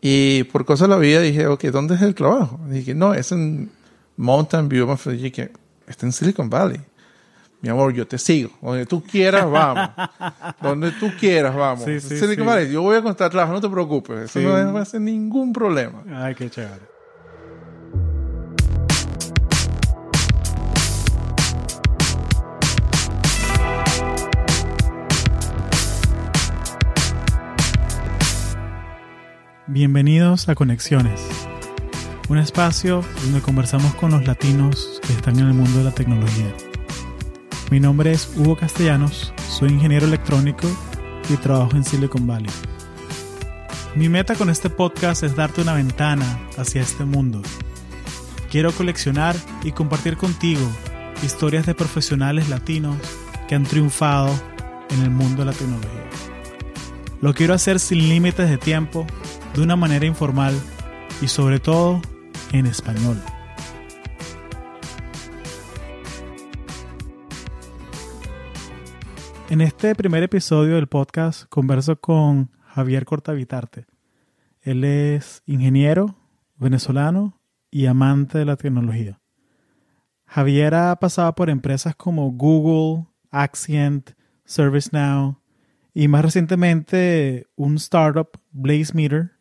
Y por cosas de la vida dije, ok, ¿dónde es el trabajo? dije, no, es en Mountain View. Me dije, está en Silicon Valley. Mi amor, yo te sigo. Donde tú quieras, vamos. Donde tú quieras, vamos. Sí, sí, Silicon sí. Valley, yo voy a encontrar trabajo, no te preocupes. Eso no va a ser ningún problema. Ay, qué chévere. Bienvenidos a Conexiones, un espacio donde conversamos con los latinos que están en el mundo de la tecnología. Mi nombre es Hugo Castellanos, soy ingeniero electrónico y trabajo en Silicon Valley. Mi meta con este podcast es darte una ventana hacia este mundo. Quiero coleccionar y compartir contigo historias de profesionales latinos que han triunfado en el mundo de la tecnología. Lo quiero hacer sin límites de tiempo, de una manera informal y sobre todo en español. En este primer episodio del podcast converso con Javier Cortavitarte. Él es ingeniero venezolano y amante de la tecnología. Javier ha pasado por empresas como Google, Accent, ServiceNow y más recientemente un startup, BlazeMeter,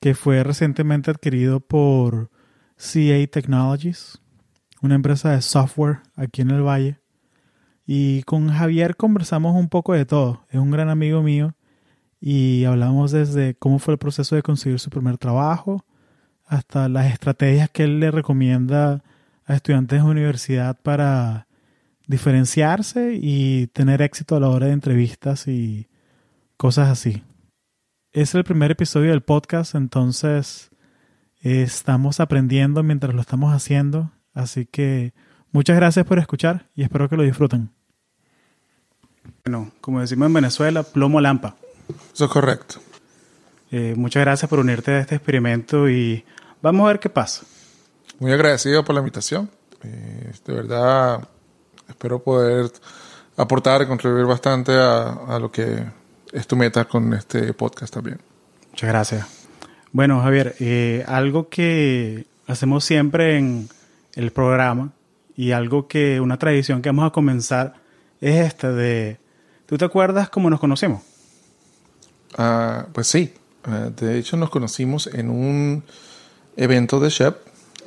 que fue recientemente adquirido por CA Technologies, una empresa de software aquí en el Valle. Y con Javier conversamos un poco de todo. Es un gran amigo mío y hablamos desde cómo fue el proceso de conseguir su primer trabajo hasta las estrategias que él le recomienda a estudiantes de universidad para diferenciarse y tener éxito a la hora de entrevistas y cosas así. Es el primer episodio del podcast, entonces eh, estamos aprendiendo mientras lo estamos haciendo, así que muchas gracias por escuchar y espero que lo disfruten. Bueno, como decimos en Venezuela, plomo lampa. Eso es correcto. Eh, muchas gracias por unirte a este experimento y vamos a ver qué pasa. Muy agradecido por la invitación. Eh, de verdad, espero poder aportar y contribuir bastante a, a lo que es tu meta con este podcast también. Muchas gracias. Bueno, Javier, eh, algo que hacemos siempre en el programa y algo que, una tradición que vamos a comenzar es esta de, ¿tú te acuerdas cómo nos conocimos? Ah, pues sí, Ah, de hecho nos conocimos en un evento de SHEP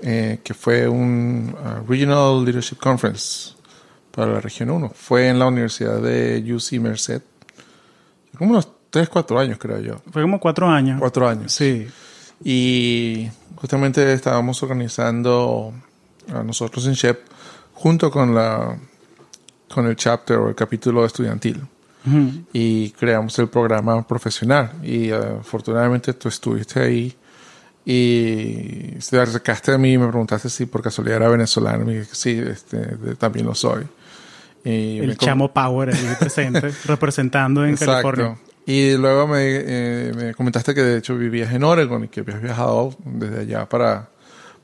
eh, que fue un ah, Regional Leadership Conference para la región 1. Fue en la Universidad de UC Merced. Como unos 3, 4 años creo yo. Fue como cuatro años. 4 años. Sí. Y justamente estábamos organizando a nosotros en SHEP junto con la con el chapter o el capítulo estudiantil y creamos el programa profesional y eh, afortunadamente tú estuviste ahí y te acercaste a mí y me preguntaste si por casualidad era venezolano y dije sí este, también lo soy y El chamo Power ahí presente, representando en Exacto. California. Y luego me, eh, me comentaste que de hecho vivías en Oregon y que habías viajado desde allá para,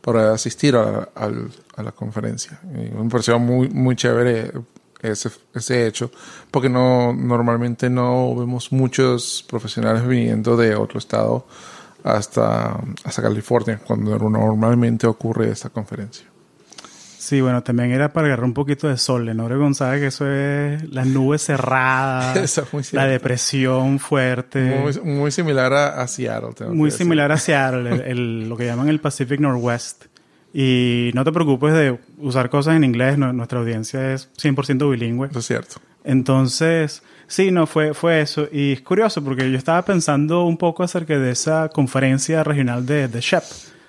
para asistir a, al- a la conferencia. Y me pareció muy, muy chévere ese, ese hecho, porque no normalmente no vemos muchos profesionales viniendo de otro estado hasta, hasta California, cuando normalmente ocurre esta conferencia. Sí, bueno, también era para agarrar un poquito de sol. En Oregon sabe que eso es las nubes cerradas, Eso es muy la depresión fuerte. Muy, muy similar a, a Seattle. Muy similar a Seattle, el- el- lo que llaman el Pacific Northwest. Y no te preocupes de usar cosas en inglés, no- nuestra audiencia es 100% bilingüe. Eso es cierto. Entonces, sí, no, fue, fue eso. Y es curioso porque yo estaba pensando un poco acerca de esa conferencia regional de, de SHEP,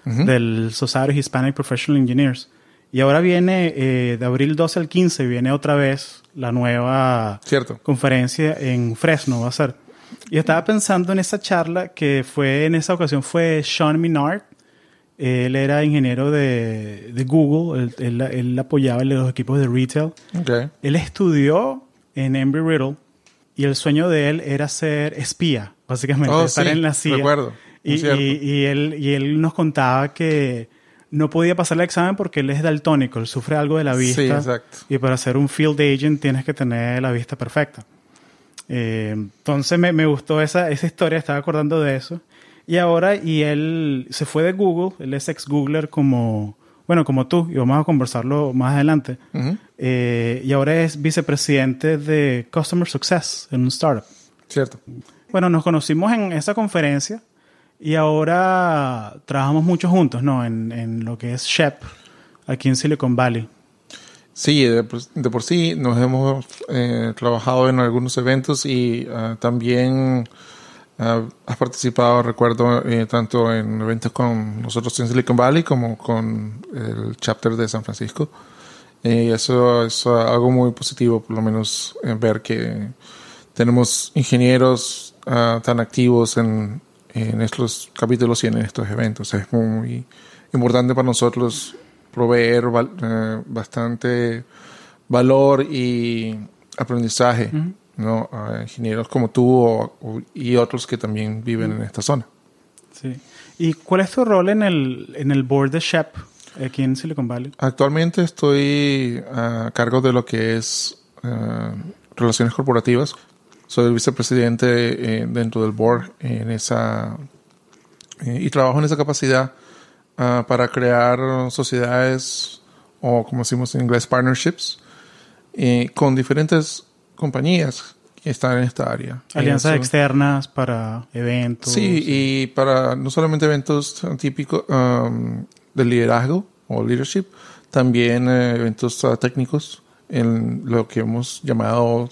del Society of Hispanic Professional Engineers. Y ahora viene, eh, de abril 12 al 15, viene otra vez la nueva Cierto. conferencia en Fresno, va a ser. Y estaba pensando en esa charla que fue, en esa ocasión fue Sean Minard. Él era ingeniero de, de Google, él, él- él apoyaba los equipos de retail. Él estudió en Embry-Riddle y el sueño de él era ser espía, básicamente, Oh, estar sí, en la CIA. recuerdo, Y, y- y él, y él nos contaba que no podía pasar el examen porque él es daltónico, él sufre algo de la vista. Sí, exacto. Y para ser un field agent tienes que tener la vista perfecta. Eh, entonces me, me gustó esa, esa historia, estaba acordando de eso. Y ahora, y él se fue de Google, él es ex Googler como, bueno, como tú, y vamos a conversarlo más adelante. Eh, y ahora es vicepresidente de Customer Success en un startup. Cierto. Bueno, nos conocimos en esa conferencia y ahora trabajamos mucho juntos, ¿no? En, en lo que es Shep, aquí en Silicon Valley. Sí, de, por- de por sí nos hemos eh, trabajado en algunos eventos y ah, también ah, has participado, recuerdo, eh, tanto en eventos con nosotros en Silicon Valley como con el chapter de San Francisco. Y eso es algo muy positivo, por lo menos eh, ver que tenemos ingenieros ah, tan activos en, en estos capítulos y en estos eventos. Es muy importante para nosotros proveer val- eh, bastante valor y aprendizaje ¿no? a ingenieros como tú o- o- y otros que también viven en esta zona. Sí. ¿Y cuál es tu rol en el, en el board de Shep aquí en Silicon Valley? Actualmente estoy a cargo de lo que es eh, relaciones corporativas. Soy el vicepresidente eh, dentro del board en esa eh, y trabajo en esa capacidad ah, para crear sociedades o como decimos en inglés partnerships eh, con diferentes compañías que están en esta área. Alianzas Eso- externas para eventos. Sí, y para no solamente eventos típicos um, de liderazgo o leadership, también eh, eventos ah, técnicos en lo que hemos llamado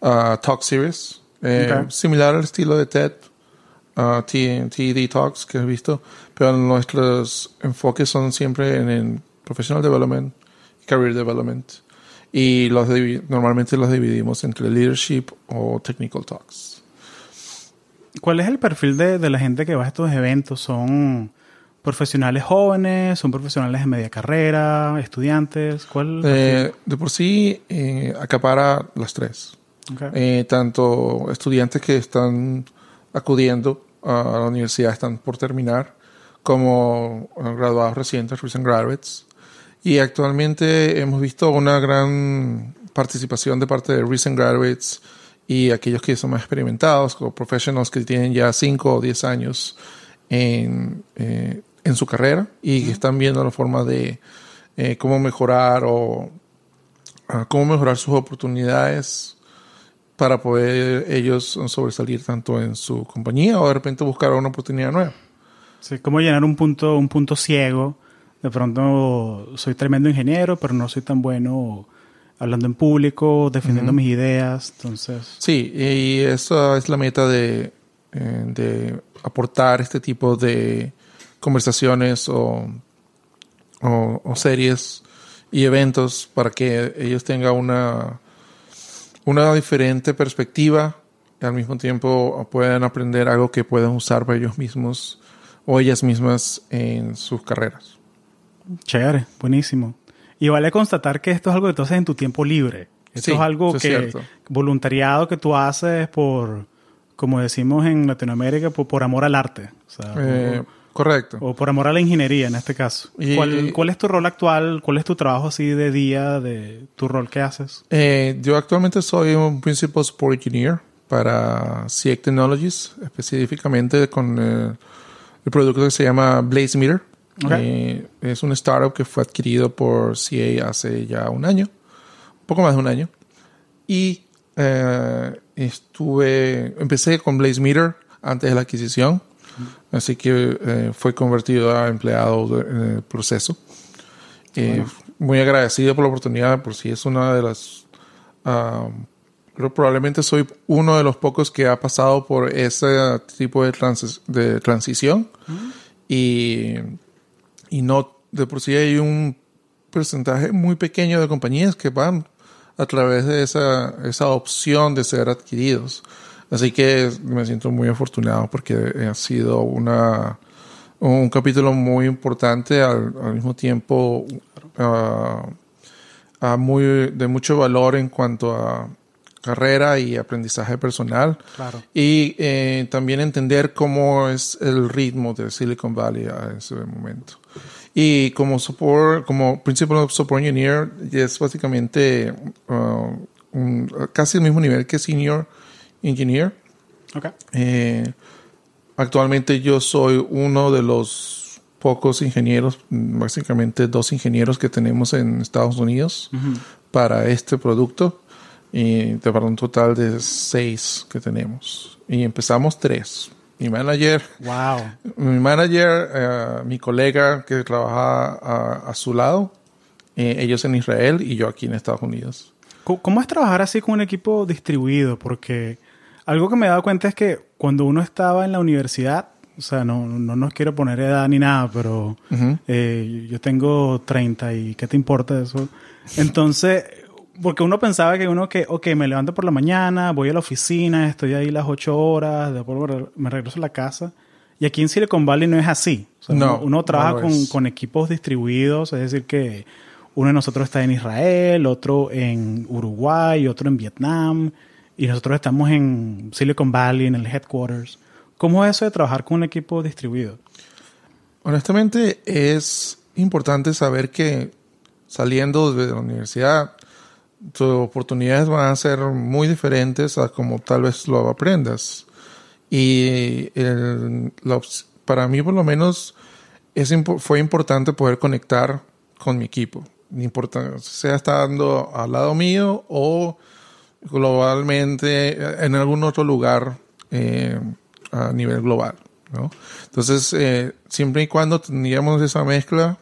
Talk Series, eh, Ok. similar al estilo de TED, T- TED Talks que he visto, pero nuestros enfoques son siempre en el Professional Development Career Development. Y los normalmente los dividimos entre Leadership o Technical Talks. ¿Cuál es el perfil de, de la gente que va a estos eventos? ¿Son profesionales jóvenes? ¿Son profesionales de media carrera? ¿Estudiantes? ¿Cuál? Eh, de por sí eh, acapara las tres. Eh, tanto estudiantes que están acudiendo a la universidad, están por terminar, como eh, graduados recientes, recent graduates. Y actualmente hemos visto una gran participación de parte de recent graduates y aquellos que son más experimentados, o professionals que tienen ya 5 o 10 años en, eh, en su carrera y que están viendo la forma de eh, cómo mejorar o a cómo mejorar sus oportunidades para poder ellos sobresalir tanto en su compañía o de repente buscar una oportunidad nueva. Sí, ¿Cómo llenar un punto, un punto ciego? De pronto soy tremendo ingeniero, pero no soy tan bueno hablando en público, defendiendo mis ideas. Entonces, Sí, y esa es la meta de, eh, de aportar este tipo de conversaciones o, o, o series y eventos para que ellos tengan una, una diferente perspectiva y al mismo tiempo puedan aprender algo que puedan usar para ellos mismos o ellas mismas en sus carreras. chévere, buenísimo. Y vale constatar que esto es algo que tú haces en tu tiempo libre. Esto Sí, es algo es que cierto. voluntariado que tú haces por, como decimos en Latinoamérica, por, por amor al arte. O, sea, Eh, correcto. o, por amor a la ingeniería en este caso. Y- ¿Cuál, cuál es tu rol actual? ¿Cuál es tu trabajo así de día, de tu rol que haces? Eh, yo actualmente soy un Principal Support Engineer para CIEC Technologies, específicamente con eh, el producto que se llama Blaze Meter. Eh, es un startup que fue adquirido por CA hace ya un año, un poco más de un año. Y eh, estuve, empecé con Blaze Meter antes de la adquisición, así que eh, fue convertido a empleado en el proceso. Eh, Muy agradecido por la oportunidad, por si es una de las... ah, pero probablemente soy uno de los pocos que ha pasado por ese tipo de, transi- de transición y, y no de por sí hay un porcentaje muy pequeño de compañías que van a través de esa, esa opción de ser adquiridos. Así que me siento muy afortunado porque ha sido una, un capítulo muy importante al, al mismo tiempo ah, ah, muy, de mucho valor en cuanto a carrera y aprendizaje personal. Claro. Y eh, también entender cómo es el ritmo de Silicon Valley a ese momento. Y como support, como Principal Support Engineer, es básicamente uh, un- casi el mismo nivel que Senior Engineer. Ok. Eh, actualmente yo soy uno de los pocos ingenieros, básicamente dos ingenieros que tenemos en Estados Unidos para este producto y para un total de seis que tenemos. Y empezamos tres. Mi manager, Wow. mi manager, eh, mi colega que trabaja a, a su lado, eh, ellos en Israel y yo aquí en Estados Unidos. ¿Cómo es trabajar así con un equipo distribuido? Porque algo que me he dado cuenta es que cuando uno estaba en la universidad, o sea, no, no nos quiero poner edad ni nada, pero eh, yo tengo 30 y ¿qué te importa eso? Entonces, porque uno pensaba que uno que, ok, me levanto por la mañana, voy a la oficina, estoy ahí las 8 horas, después me regreso a la casa. Y aquí en Silicon Valley no es así. O sea, No, uno, uno trabaja no con, con equipos distribuidos, es decir, que uno de nosotros está en Israel, otro en Uruguay, otro en Vietnam, y nosotros estamos en Silicon Valley, en el headquarters. ¿Cómo es eso de trabajar con un equipo distribuido? Honestamente, es importante saber que saliendo de la universidad, tus oportunidades van a ser muy diferentes a como tal vez lo aprendas. Y el- la para mí, por lo menos, es, fue importante poder conectar con mi equipo. Importa, sea estando al lado mío o globalmente en algún otro lugar eh, a nivel global. ¿no? Entonces, eh, siempre y cuando teníamos esa mezcla,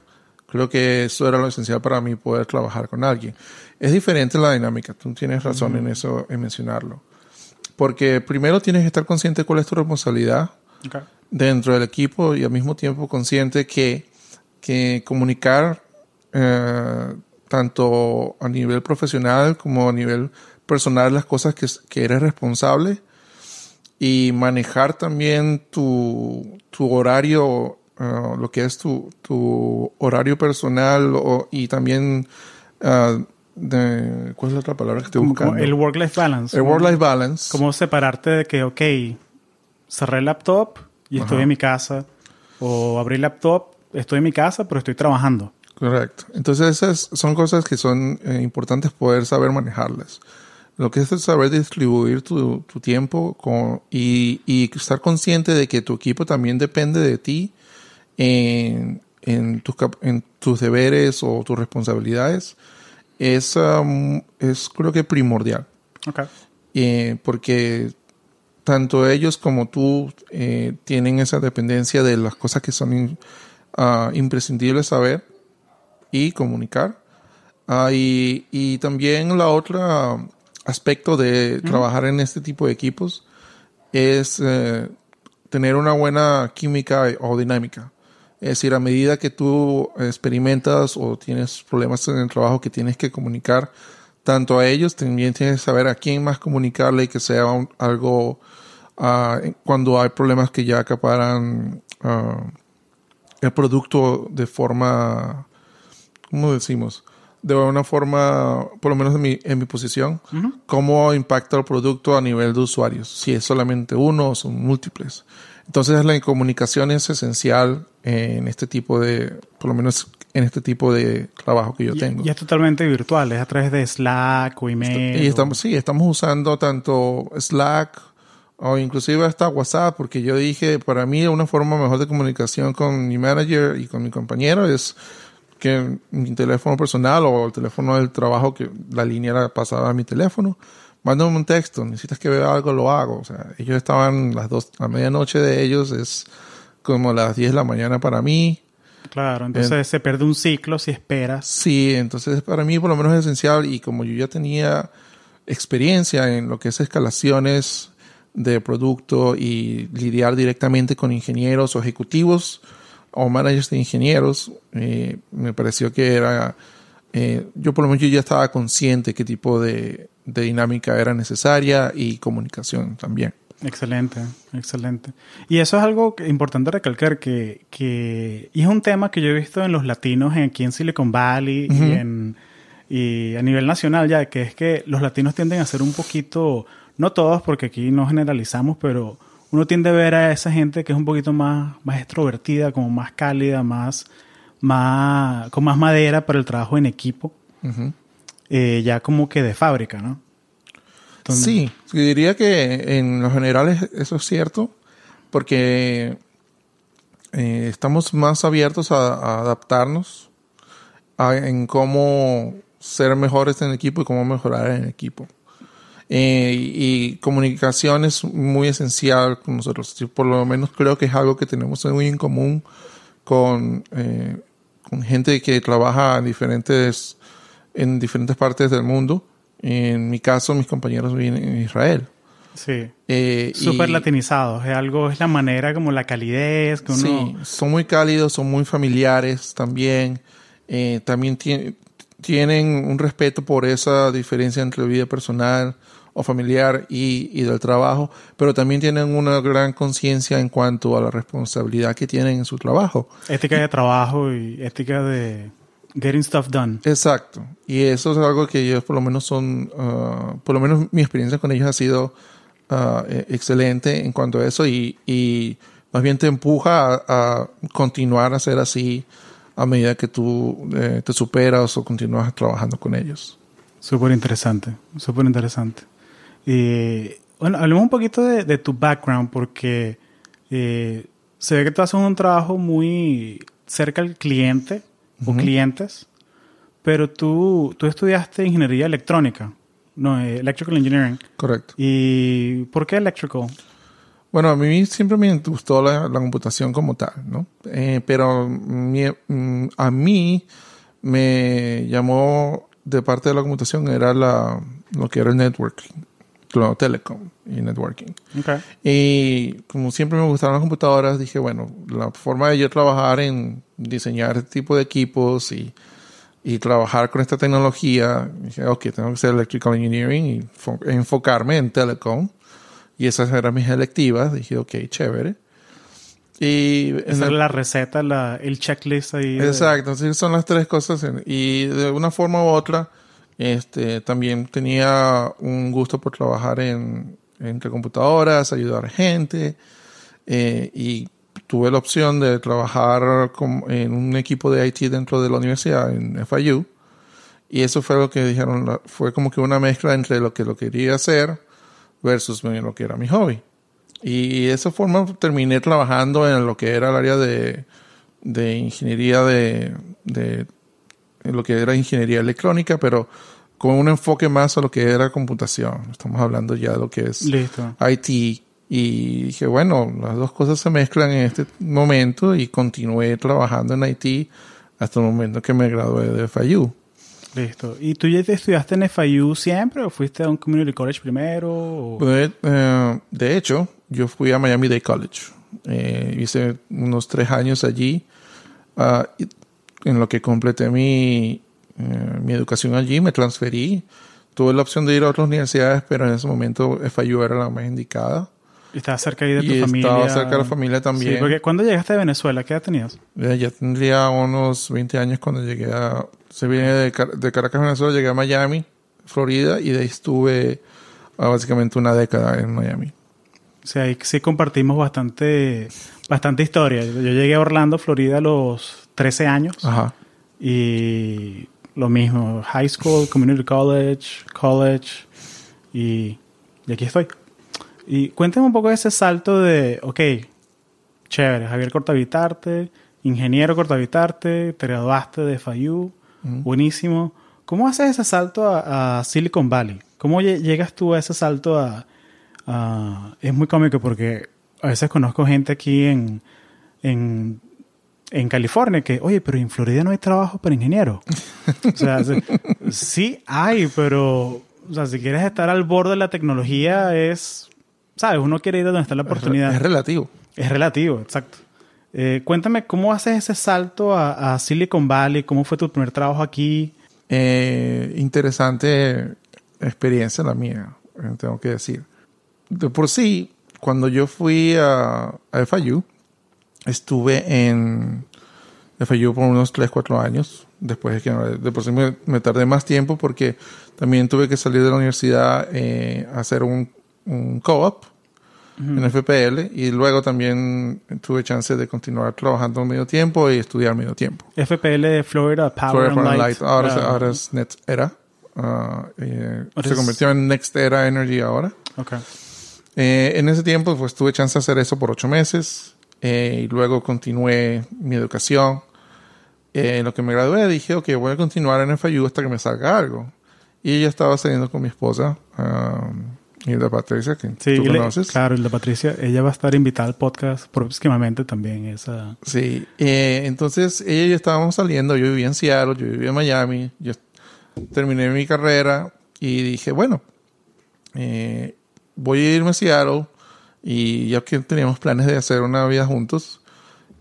creo que eso era lo esencial para mí poder trabajar con alguien. Es diferente la dinámica, tú tienes razón en eso, en mencionarlo. Porque primero tienes que estar consciente de cuál es tu responsabilidad dentro del equipo y al mismo tiempo consciente que, que comunicar eh, tanto a nivel profesional como a nivel personal las cosas que, que eres responsable y manejar también tu, tu horario, uh, lo que es tu, tu horario personal o, y también, uh, de, ¿cuál es la otra palabra que estoy Como- buscando? como el work-life balance. El work-life balance. Cómo separarte de que, ok, cerré el laptop y estoy en mi casa. O abrí el laptop, estoy en mi casa, pero estoy trabajando. Correcto. Entonces esas son cosas que son eh, importantes poder saber manejarlas. Lo que es el saber distribuir tu, tu tiempo con, y, y estar consciente de que tu equipo también depende de ti en, en, tus, cap- en tus deberes o tus responsabilidades es, um, es creo que primordial. Ok. Eh, porque tanto ellos como tú eh, tienen esa dependencia de las cosas que son in- ah, imprescindibles saber y comunicar. Ah, y, y también la otra aspecto de trabajar en este tipo de equipos es eh, tener una buena química o dinámica. Es decir, a medida que tú experimentas o tienes problemas en el trabajo que tienes que comunicar tanto a ellos, también tienes que saber a quién más comunicarle y que sea un- algo ah, cuando hay problemas que ya acaparan ah, el producto de forma, ¿cómo decimos? De una forma, por lo menos en mi, en mi posición, cómo impacta el producto a nivel de usuarios, si es solamente uno o son múltiples. Entonces la comunicación es esencial en este tipo de, por lo menos en este tipo de trabajo que yo Y, tengo. y es totalmente virtual, es a través de Slack o email. Y o- estamos, sí, estamos usando tanto Slack o inclusive hasta WhatsApp, porque yo dije, para mí una forma mejor de comunicación con mi manager y con mi compañero es que mi teléfono personal o el teléfono del trabajo, que la línea era pasada a mi teléfono, mándame un texto, necesitas que vea algo, lo hago. O sea, ellos estaban las dos, a medianoche de ellos es como las 10 de la mañana para mí. Claro, entonces se pierde un ciclo si esperas. Sí, entonces para mí por lo menos es esencial y como yo ya tenía experiencia en lo que es escalaciones de producto y lidiar directamente con ingenieros o ejecutivos o managers de ingenieros, eh, me pareció que era, eh, yo por lo menos yo ya estaba consciente qué tipo de, de dinámica era necesaria y comunicación también. Excelente, excelente. Y eso es algo que- importante recalcar, que, que y es un tema que yo he visto en los latinos en- aquí en Silicon Valley y, en, y a nivel nacional ya, que es que los latinos tienden a ser un poquito, no todos porque aquí no generalizamos, pero uno tiende a ver a esa gente que es un poquito más, más extrovertida, como más cálida, más, más, con más madera para el trabajo en equipo, eh, ya como que de fábrica, ¿no? Entonces- Sí, diría que en lo general es- eso es cierto, porque eh, estamos más abiertos a, a adaptarnos a- en cómo ser mejores en equipo y cómo mejorar en equipo. Eh, y comunicación es muy esencial con nosotros. Yo por lo menos creo que es algo que tenemos muy en común con, eh, con gente que trabaja en diferentes, en diferentes partes del mundo. En mi caso, mis compañeros viven en Israel. Sí. Eh, Súper latinizados. Es algo, es la manera como la calidez que uno... Sí, son muy cálidos, son muy familiares también. Eh, también tie- tienen un respeto por esa diferencia entre vida personal o familiar y, y del trabajo, pero también tienen una gran conciencia en cuanto a la responsabilidad que tienen en su trabajo. Ética de trabajo y ética de getting stuff done. Exacto. Y eso es algo que ellos por lo menos son, ah, por lo menos mi experiencia con ellos ha sido eh, excelente en cuanto a eso y, y más bien te empuja a, a continuar a ser así a medida que tú eh, te superas o continúas trabajando con ellos. Súper interesante, súper interesante. Y bueno, hablemos un poquito de, de tu background porque eh, se ve que tú haces un trabajo muy cerca al cliente o Ujú. clientes, pero tú, tú estudiaste ingeniería electrónica, no, eh, electrical engineering. Correcto. ¿Y por qué electrical? Bueno, a mí siempre me gustó la, la computación como tal, ¿no? Eh, pero mi- mm, a mí me llamó de parte de la computación era la, lo que era el networking, lo telecom y networking. Okay. Y como siempre me gustaron las computadoras, dije, bueno, la forma de yo trabajar en diseñar este tipo de equipos y, y trabajar con esta tecnología, dije, ok, tengo que hacer electrical engineering y fo- enfocarme en telecom. Y esas eran mis electivas. Dije, ok, chévere. Y Esa es la receta, la, el checklist ahí. Exacto, son las tres cosas. en- Y de una forma u otra, este, también tenía un gusto por trabajar en, entre computadoras, ayudar gente. eh, y tuve la opción de trabajar con- en un equipo de IT dentro de la universidad, en FIU. Y eso fue lo que dijeron, fue como que una mezcla entre lo que lo quería hacer versus lo que era mi hobby. Y de esa forma terminé trabajando en lo que era el área de, de ingeniería de, de lo que era ingeniería electrónica, pero con un enfoque más a lo que era computación. Estamos hablando ya de lo que es Listo. IT. Y dije, bueno, las dos cosas se mezclan en este momento y continué trabajando en IT hasta el momento que me gradué de FIU. Listo. ¿Y tú ya te estudiaste en FIU siempre o fuiste a un community college primero? o- De, eh, de hecho, yo fui a Miami Dade College. Eh, hice unos tres años allí, y en lo que completé mi, eh, mi educación allí, me transferí. Tuve la opción de ir a otras universidades, pero en ese momento FIU era la más indicada. Y estabas cerca ahí de tu y familia. estaba cerca de la familia también. Sí, porque cuando llegaste de Venezuela, ¿qué edad tenías? Ya, ya tendría unos 20 años cuando llegué a... Se viene de, Car- de Caracas, Venezuela, llegué a Miami, Florida, y de ahí estuve ah, básicamente una década en Miami. O sea, ahí sí compartimos bastante, bastante historia. Yo llegué a Orlando, Florida a los 13 años. Ajá. Y lo mismo, high school, community college, college. Y, y aquí estoy. Y cuéntame un poco de ese salto de, ok, chévere, Javier Cortavitarte, ingeniero Cortavitarte, te graduaste de FIU, buenísimo. ¿Cómo haces ese salto a, a Silicon Valley? ¿Cómo lle- llegas tú a ese salto a, a- Es muy cómico porque a veces conozco gente aquí en, en, en California que, oye, pero en Florida no hay trabajo para ingeniero. o sea, sí- sí hay, pero o sea, si quieres estar al borde de la tecnología es, ¿sabes? Uno quiere ir a donde está la oportunidad. Es relativo. Es relativo, exacto. Eh, cuéntame, ¿cómo haces ese salto a, a Silicon Valley? ¿Cómo fue tu primer trabajo aquí? Eh, interesante experiencia la mía, eh, tengo que decir. De por sí, cuando yo fui a, a FIU, estuve en FIU por unos 3, 4 años. Después de que de por sí me, me tardé más tiempo porque también tuve que salir de la universidad eh, a hacer un, un co-op en FPL y luego también tuve chance de continuar trabajando medio tiempo y estudiar medio tiempo. FPL Florida, Power, Florida and Light. Light. Ahora, Ah, ahora es Next Era. Ah, eh, se convirtió en Next Era Energy ahora. Eh, en ese tiempo, pues tuve chance de hacer eso por ocho meses. Eh, y luego continué mi educación. Eh, en lo que me gradué, dije, ok, voy a continuar en FIU hasta que me salga algo. Y ella estaba saliendo con mi esposa, um, Hilda Patricia, que Sí, tú le- conoces. claro, la Patricia, ella va a estar invitada al podcast próximamente también. Esa... Sí, eh, entonces ella y yo estábamos saliendo, yo vivía en Seattle, yo vivía en Miami, yo terminé mi carrera y dije, bueno, eh, voy a irme a Seattle y ya que teníamos planes de hacer una vida juntos,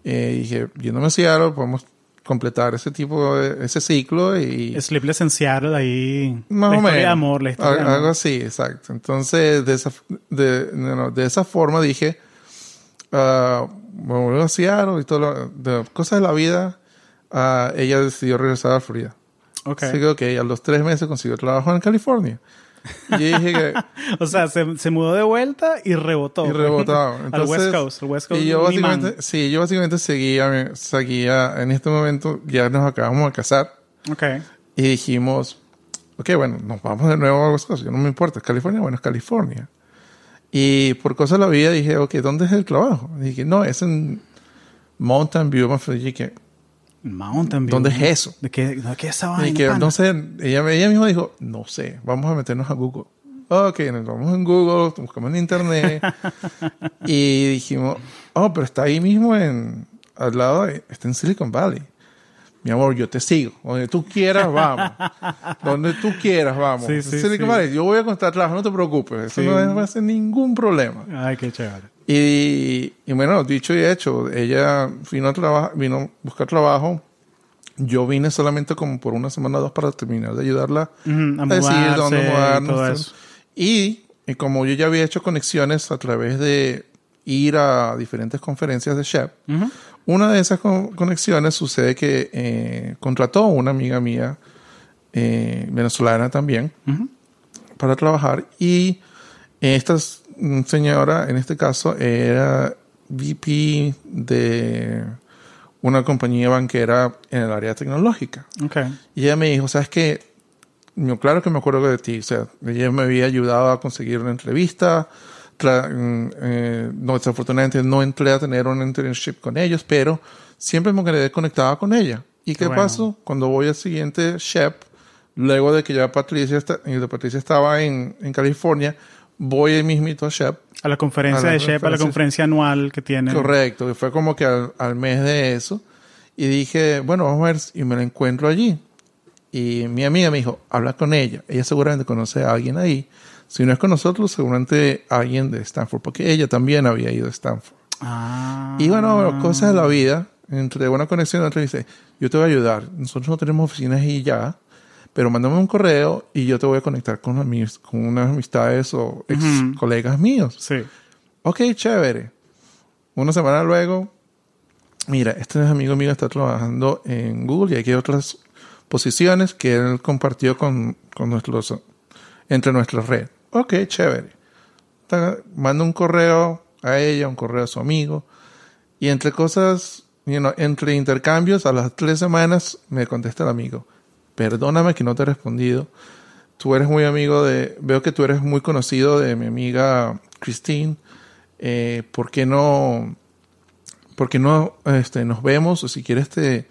eh, dije, yéndome a Seattle podemos completar ese tipo de, ese ciclo y Sleepless en Seattle, ahí. más la o menos de amor, la historia de amor. algo así, exacto. Entonces de esa de, no, no, de esa forma dije, ah, me voy a Seattle y todo lo, cosas de la vida. ah, ella decidió regresar a Florida. Ok. Así que, ok, a los tres meses consiguió trabajo en California. Y dije que O sea, se, se mudó de vuelta y rebotó. y al West Coast. El West Coast y yo básicamente, sí, yo básicamente seguía, seguía, en este momento ya nos acabamos de casar Ok. y dijimos, ok, bueno, nos vamos de nuevo a West Coast, yo no me importa, es California, bueno, es California. Y por cosas de la vida dije, ok, ¿dónde es el trabajo? Y dije, no, es en Mountain View, me fui, y que, Mountain View. ¿Dónde es eso? ¿De qué, de qué es esa y vaina, que pana? no sé, ella, ella misma dijo, no sé, vamos a meternos a Google. Ok, nos vamos en Google, buscamos en internet y dijimos, oh, pero está ahí mismo en, al lado, de- está en Silicon Valley. Mi amor, yo te sigo. Donde tú quieras, vamos. Donde tú quieras, vamos. Sí, sí, Silicon sí. Valley, yo voy a encontrar trabajo, no te preocupes. Eso no va a ser ningún problema. Ay, qué chévere. Y, y bueno, dicho y hecho, ella vino a, traba- vino a buscar trabajo. Yo vine solamente como por una semana o dos para terminar de ayudarla a mudarse dónde y mudarnos. Y, y como yo ya había hecho conexiones a través de ir a diferentes conferencias de Shep, Ujú. una de esas con- conexiones sucede que eh, contrató a una amiga mía, eh, venezolana también, para trabajar y esta s- mm, señora, en este caso, era VP de una compañía banquera en el área tecnológica. Ok. Y ella me dijo, ¿sabes qué? Yo, claro que me acuerdo de ti. O sea, ella me había ayudado a conseguir una entrevista. Mm, eh, no, desafortunadamente no entré a tener un internship con ellos, pero siempre me quedé conectada con ella. ¿Y qué Bueno. pasó? Cuando voy al siguiente SHEP, luego de que ya Patricia, está, Patricia estaba en, en California, voy el mismito a SHEP. A la conferencia A la de Shep, a la conferencia. anual que tiene. Correcto, y fue como que al, al mes de eso. Y dije, bueno, vamos a ver, y me la encuentro allí. Y mi amiga me dijo, habla con ella. Ella seguramente conoce a alguien ahí. Si no es con nosotros, seguramente alguien de Stanford, porque ella también había ido a Stanford. Ah. Y bueno, cosas de la vida, entre una conexión y otra, dice, yo te voy a ayudar. Nosotros no tenemos oficinas ahí ya, pero mándame un correo y yo te voy a conectar con, amis- con unas amistades o ex colegas míos. Sí. Ok, chévere. Una semana luego, mira, este amigo mío está trabajando en Google y aquí hay otras posiciones que él compartió con, con nuestros, entre nuestra red. Ok, chévere. Manda un correo a ella, un correo a su amigo. Y entre cosas, you know, entre intercambios, a las tres semanas me contesta el amigo. Perdóname que no te he respondido. Tú eres muy amigo de, veo que tú eres muy conocido de mi amiga Christine. Eh, ¿Por qué no, por qué no este, nos vemos? O si quieres, te,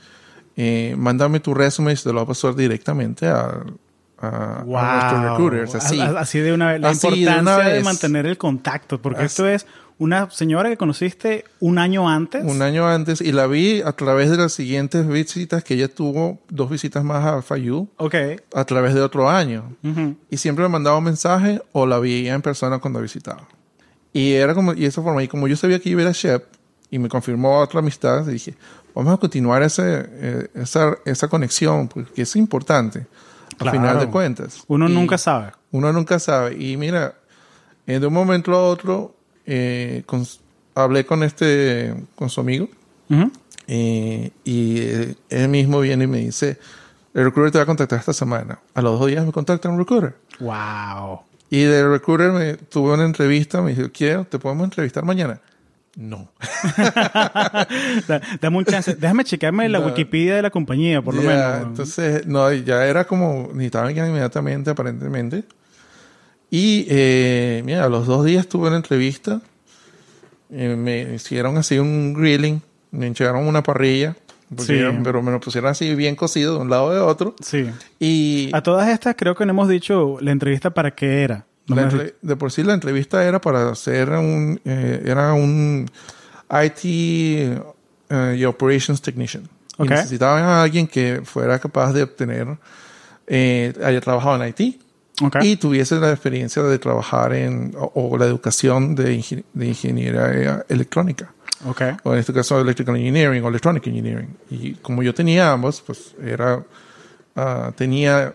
eh, mándame tu resumen y te lo voy a pasar directamente a, a, a nuestros recruiters. Así. De una vez. La Así importancia de, mantener el contacto. Porque Así. esto es una señora que conociste un año antes. un año antes y la vi a través de las siguientes visitas que ella tuvo, dos visitas más a Fayu, Ok. a través de otro año. Ujú. Y siempre me mandaba un mensaje o la veía en persona cuando visitaba. Y era como, y esa forma, y como yo sabía que iba a ir a Shep y me confirmó otra amistad, dije, vamos a continuar ese, eh, esa, esa conexión, porque es importante, al Claro. final de cuentas. Uno Y nunca sabe. Uno nunca sabe. Y mira, eh, de un momento a otro, eh, con- hablé con este, con su amigo, Ujú. eh, y eh, él mismo viene y me dice, el recruiter te va a contactar esta semana. A los dos días me contacta un recruiter. Wow. Y del recruiter me tuve una entrevista, me dijo, quiero, ¿te podemos entrevistar mañana? No. Da- Dame un chance. Déjame checarme la No. Wikipedia de la compañía, por lo Ya, menos. Entonces, no, ya era como, necesitaban ya inmediatamente, aparentemente. Y eh, mira, a los dos días tuve una entrevista. Eh, me hicieron así un grilling. Me echaron una parrilla. Sí. Pero me lo pusieron así bien cocido de un lado de otro. Sí. Y A todas estas creo que no hemos dicho la entrevista para qué era. No entre- de por sí la entrevista era para hacer un... eh, era un IT eh, y Operations Technician. Y Ok. necesitaban a alguien que fuera capaz de obtener... Eh, haya trabajado en IT. Y tuviese la experiencia de trabajar en o, o la educación de, ingen- de ingeniería electrónica Ok. o en este caso electrical engineering o electronic engineering y como yo tenía ambos pues era ah, tenía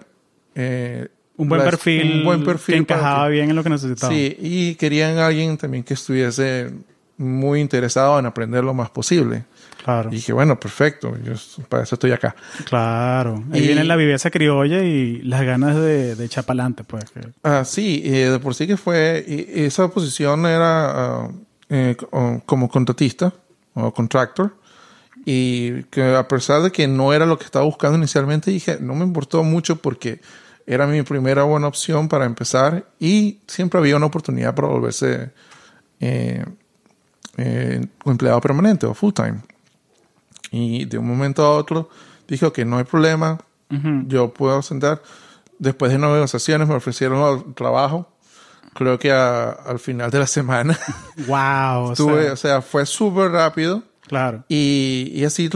eh, Un buen las- perfil, un buen perfil que encajaba que- bien en lo que necesitaba. sí y querían alguien también que estuviese muy interesado en aprender lo más posible Claro. y dije bueno perfecto yo para eso estoy acá Claro. Ahí Y- viene la viveza criolla y las ganas de, de echar pa'lante, pues. Ah, sí, eh, de por sí que fue, y- esa posición era ah, eh, co- como contratista o contractor, y que a pesar de que no era lo que estaba buscando inicialmente, dije, no me importó mucho porque era mi primera buena opción para empezar y siempre había una oportunidad para volverse eh, eh, empleado permanente o full time. Y de un momento a otro dije, que no hay problema, yo puedo sentar. Después de negociaciones me ofrecieron trabajo. Creo que a- al final de la semana Wow. o tuve, sea, o sea, fue súper rápido. claro. Y, y así,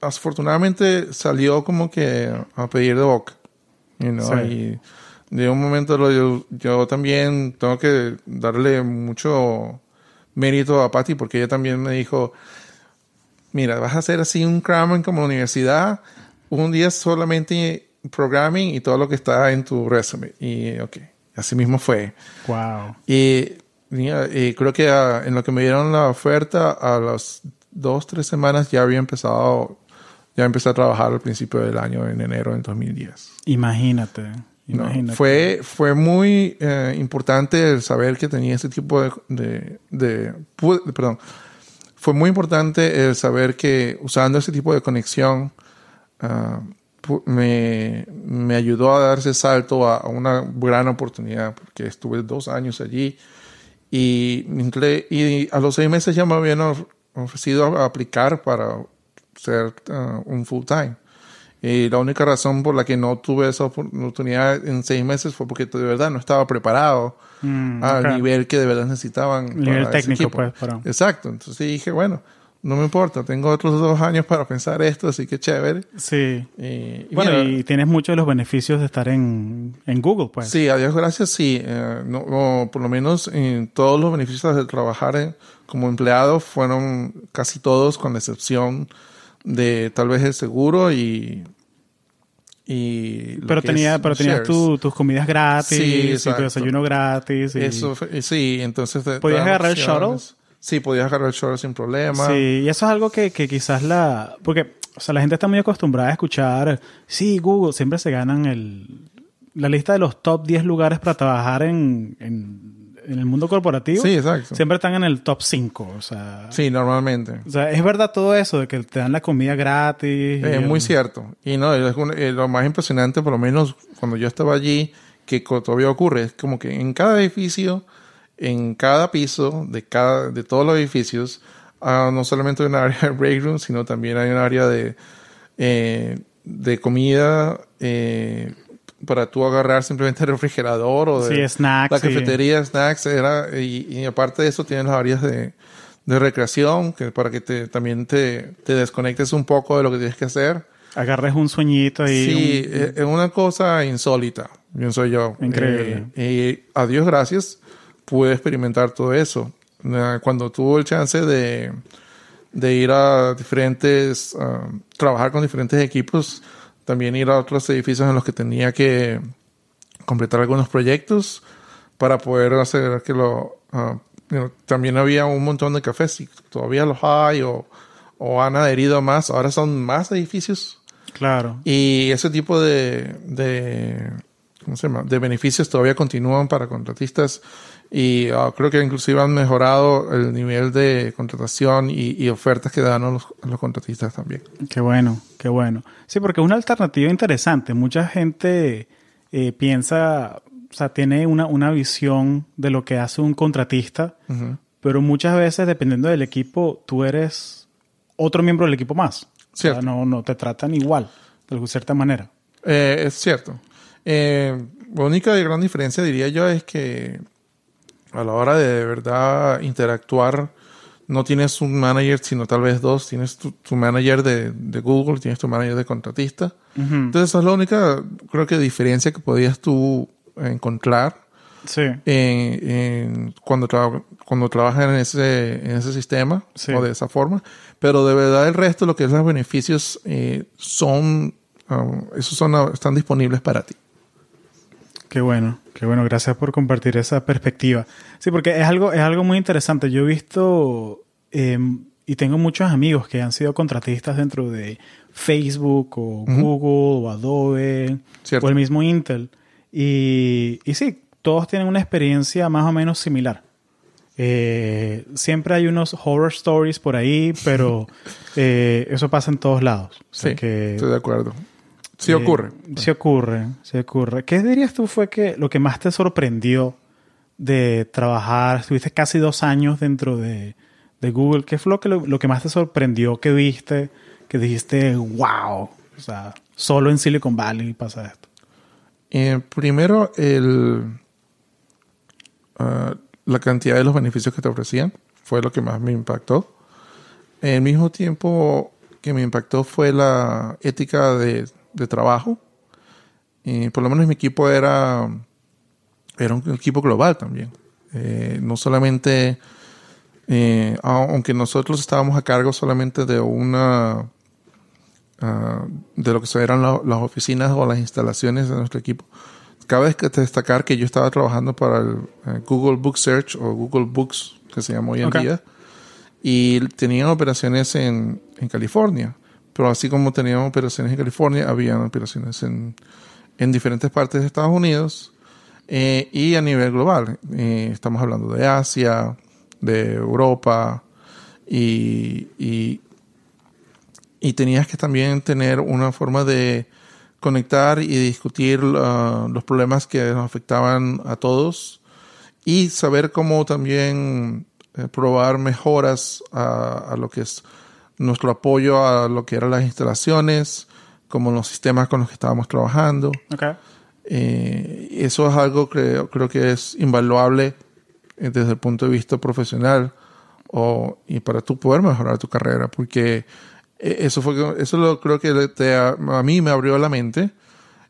afortunadamente, salió como que a pedir de boca. you know, Sí. Y de un momento yo, yo también tengo que darle mucho mérito a Patty porque ella también me dijo, mira, vas a hacer así un cramming como universidad, un día solamente programming y todo lo que está en tu resume. Y ok, así mismo fue. Wow. Y, mira, y creo que ah, en lo que me dieron la oferta, a las dos, tres semanas ya había empezado, ya empecé a trabajar al principio del año, en enero del 2010. Imagínate. ¿no? Imagínate. Fue, fue muy eh, importante el saber que tenía ese tipo de, de, de- pu- perdón, fue muy importante el saber que usando ese tipo de conexión ah, me, me ayudó a dar ese salto a, una gran oportunidad porque estuve dos años allí y, y a los seis meses ya me habían of- ofrecido a- aplicar para ser ah, un full time. Y la única razón por la que no tuve esa oportunidad en seis meses fue porque de verdad no estaba preparado Mm, al nivel que de verdad necesitaban. El nivel técnico, pues, para- Exacto. Entonces dije, bueno, no me importa, tengo otros dos años para pensar esto, así que chévere. Sí. Y, y Bueno, mira, y tienes muchos de los beneficios de estar en, en Google, pues. Sí, a Dios gracias, sí. Eh, no, no, por lo menos en todos los beneficios de trabajar en- como empleado fueron casi todos, con la excepción de tal vez el seguro y. y Pero, tenía, pero tenías tu- tus comidas gratis, Sí, y tu desayuno gratis. y- Eso, sí, entonces. te ¿Podías agarrar el opciones. Sí, podías agarrar el shuttle sin problema. Sí, y eso es algo que, que quizás la... Porque, o sea, la gente está muy acostumbrada a escuchar, sí, Google, siempre se ganan el, la lista de los top 10 lugares para trabajar en, en, en el mundo corporativo. Sí, exacto. Siempre están en el top 5, o sea... Sí, normalmente. O sea, es verdad todo eso de que te dan la comida gratis. Es el- muy cierto. Y no, es un- eh, lo más impresionante, por lo menos cuando yo estaba allí, que todavía ocurre, es como que en cada edificio, en cada piso de cada de todos los edificios, ah, no solamente hay un área de break room, sino también hay un área de, eh, de comida eh, para tú agarrar simplemente el refrigerador o de Sí, snacks, la sí. cafetería, snacks, era, y, y aparte de eso tienes las áreas de, de recreación, que para que te, también te, te desconectes un poco de lo que tienes que hacer. Agarres un sueñito ahí. Sí, un- es es una cosa insólita, pienso yo. Increíble. Eh, y a Dios gracias, pude experimentar todo eso. Eh, Cuando tuve el chance de, de ir a diferentes, ah, trabajar con diferentes equipos, también ir a otros edificios en los que tenía que completar algunos proyectos para poder hacer que lo... ah, you know, también había un montón de cafés y todavía los hay o, o han adherido más. Ahora son más edificios Claro. y ese tipo de, de, ¿cómo se llama? de beneficios todavía continúan para contratistas y ah, creo que inclusive han mejorado el nivel de contratación y, y ofertas que dan a los, a los contratistas también. Qué bueno, qué bueno. Sí, porque es una alternativa interesante. Mucha gente eh, piensa, o sea, tiene una, una visión de lo que hace un contratista, pero muchas veces, dependiendo del equipo, tú eres otro miembro del equipo más. Cierto. O sea, no, no te tratan igual, de cierta manera. Eh, es cierto. Eh, la única gran diferencia, diría yo, es que a la hora de, de verdad interactuar, no tienes un manager, sino tal vez dos. Tienes tu, tu manager de, de, Google, tienes tu manager de contratista. Uh -huh. Entonces, esa es la única, creo que, diferencia que podías tú encontrar Sí. en, en cuando, tra cuando trabajas en ese, en ese sistema Sí. o de esa forma. Pero de verdad, el resto, lo que es los beneficios, eh, son, um, esos son, están disponibles para ti. Qué bueno, qué bueno. Gracias por compartir esa perspectiva. Sí, porque es algo, es algo muy interesante. Yo he visto eh, y tengo muchos amigos que han sido contratistas dentro de Facebook o Google o Adobe Cierto. o el mismo Intel. Y, y sí, todos tienen una experiencia más o menos similar. Eh, siempre hay unos horror stories por ahí, pero eh, eso pasa en todos lados. O sea Sí, que, estoy de acuerdo. Sí eh, ocurre. Sí ocurre, sí ocurre. ¿Qué dirías tú fue que lo que más te sorprendió de trabajar? Estuviste casi dos años dentro de, de Google. ¿Qué fue lo que, lo, lo que más te sorprendió que viste? Que dijiste, wow, o sea, solo en Silicon Valley pasa esto. Eh, primero, el, uh, la cantidad de los beneficios que te ofrecían fue lo que más me impactó. Al mismo tiempo que me impactó fue la ética de, de trabajo. Y por lo menos mi equipo era, era un equipo global también. Eh, no solamente, eh, aunque nosotros estábamos a cargo solamente de una, uh, de lo que eran la, las oficinas o las instalaciones de nuestro equipo. Cabe destacar que yo estaba trabajando para el uh, Google Book Search o Google Books, que se llama hoy en Okay. día, y tenían operaciones en, en California. Pero así como tenían operaciones en California, habían operaciones en, en diferentes partes de Estados Unidos eh, y a nivel global. Eh, estamos hablando de Asia, de Europa y, y, y tenías que también tener una forma de conectar y discutir uh, los problemas que nos afectaban a todos y saber cómo también eh, probar mejoras a, a, lo que es nuestro apoyo a lo que eran las instalaciones, como los sistemas con los que estábamos trabajando. Okay. Eh, eso es algo que creo que es invaluable eh, desde el punto de vista profesional o, y para tú poder mejorar tu carrera, porque eh, eso fue eso lo creo que te, a, mí me abrió la mente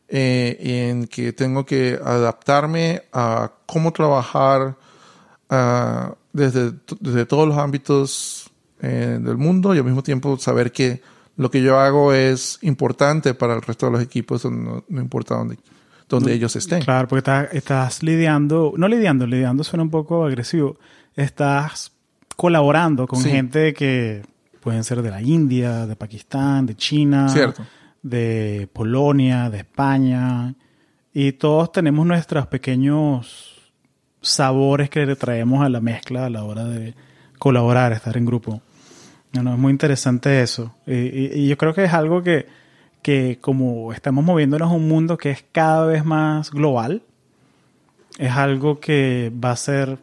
eh, en que tengo que adaptarme a cómo trabajar uh, desde, desde todos los ámbitos eh, del mundo y al mismo tiempo saber que lo que yo hago es importante para el resto de los equipos, no, no importa dónde, dónde ellos estén. Claro, porque estás, estás lidiando, no lidiando, lidiando suena un poco agresivo, estás colaborando con Sí. gente que pueden ser de la India, de Pakistán, de China, Cierto. de Polonia, de España, y todos tenemos nuestros pequeños sabores que le traemos a la mezcla a la hora de colaborar, estar en grupo. No, es muy interesante eso. Y, yo creo que es algo que, que como estamos moviéndonos a un mundo que es cada vez más global, es algo que va a ser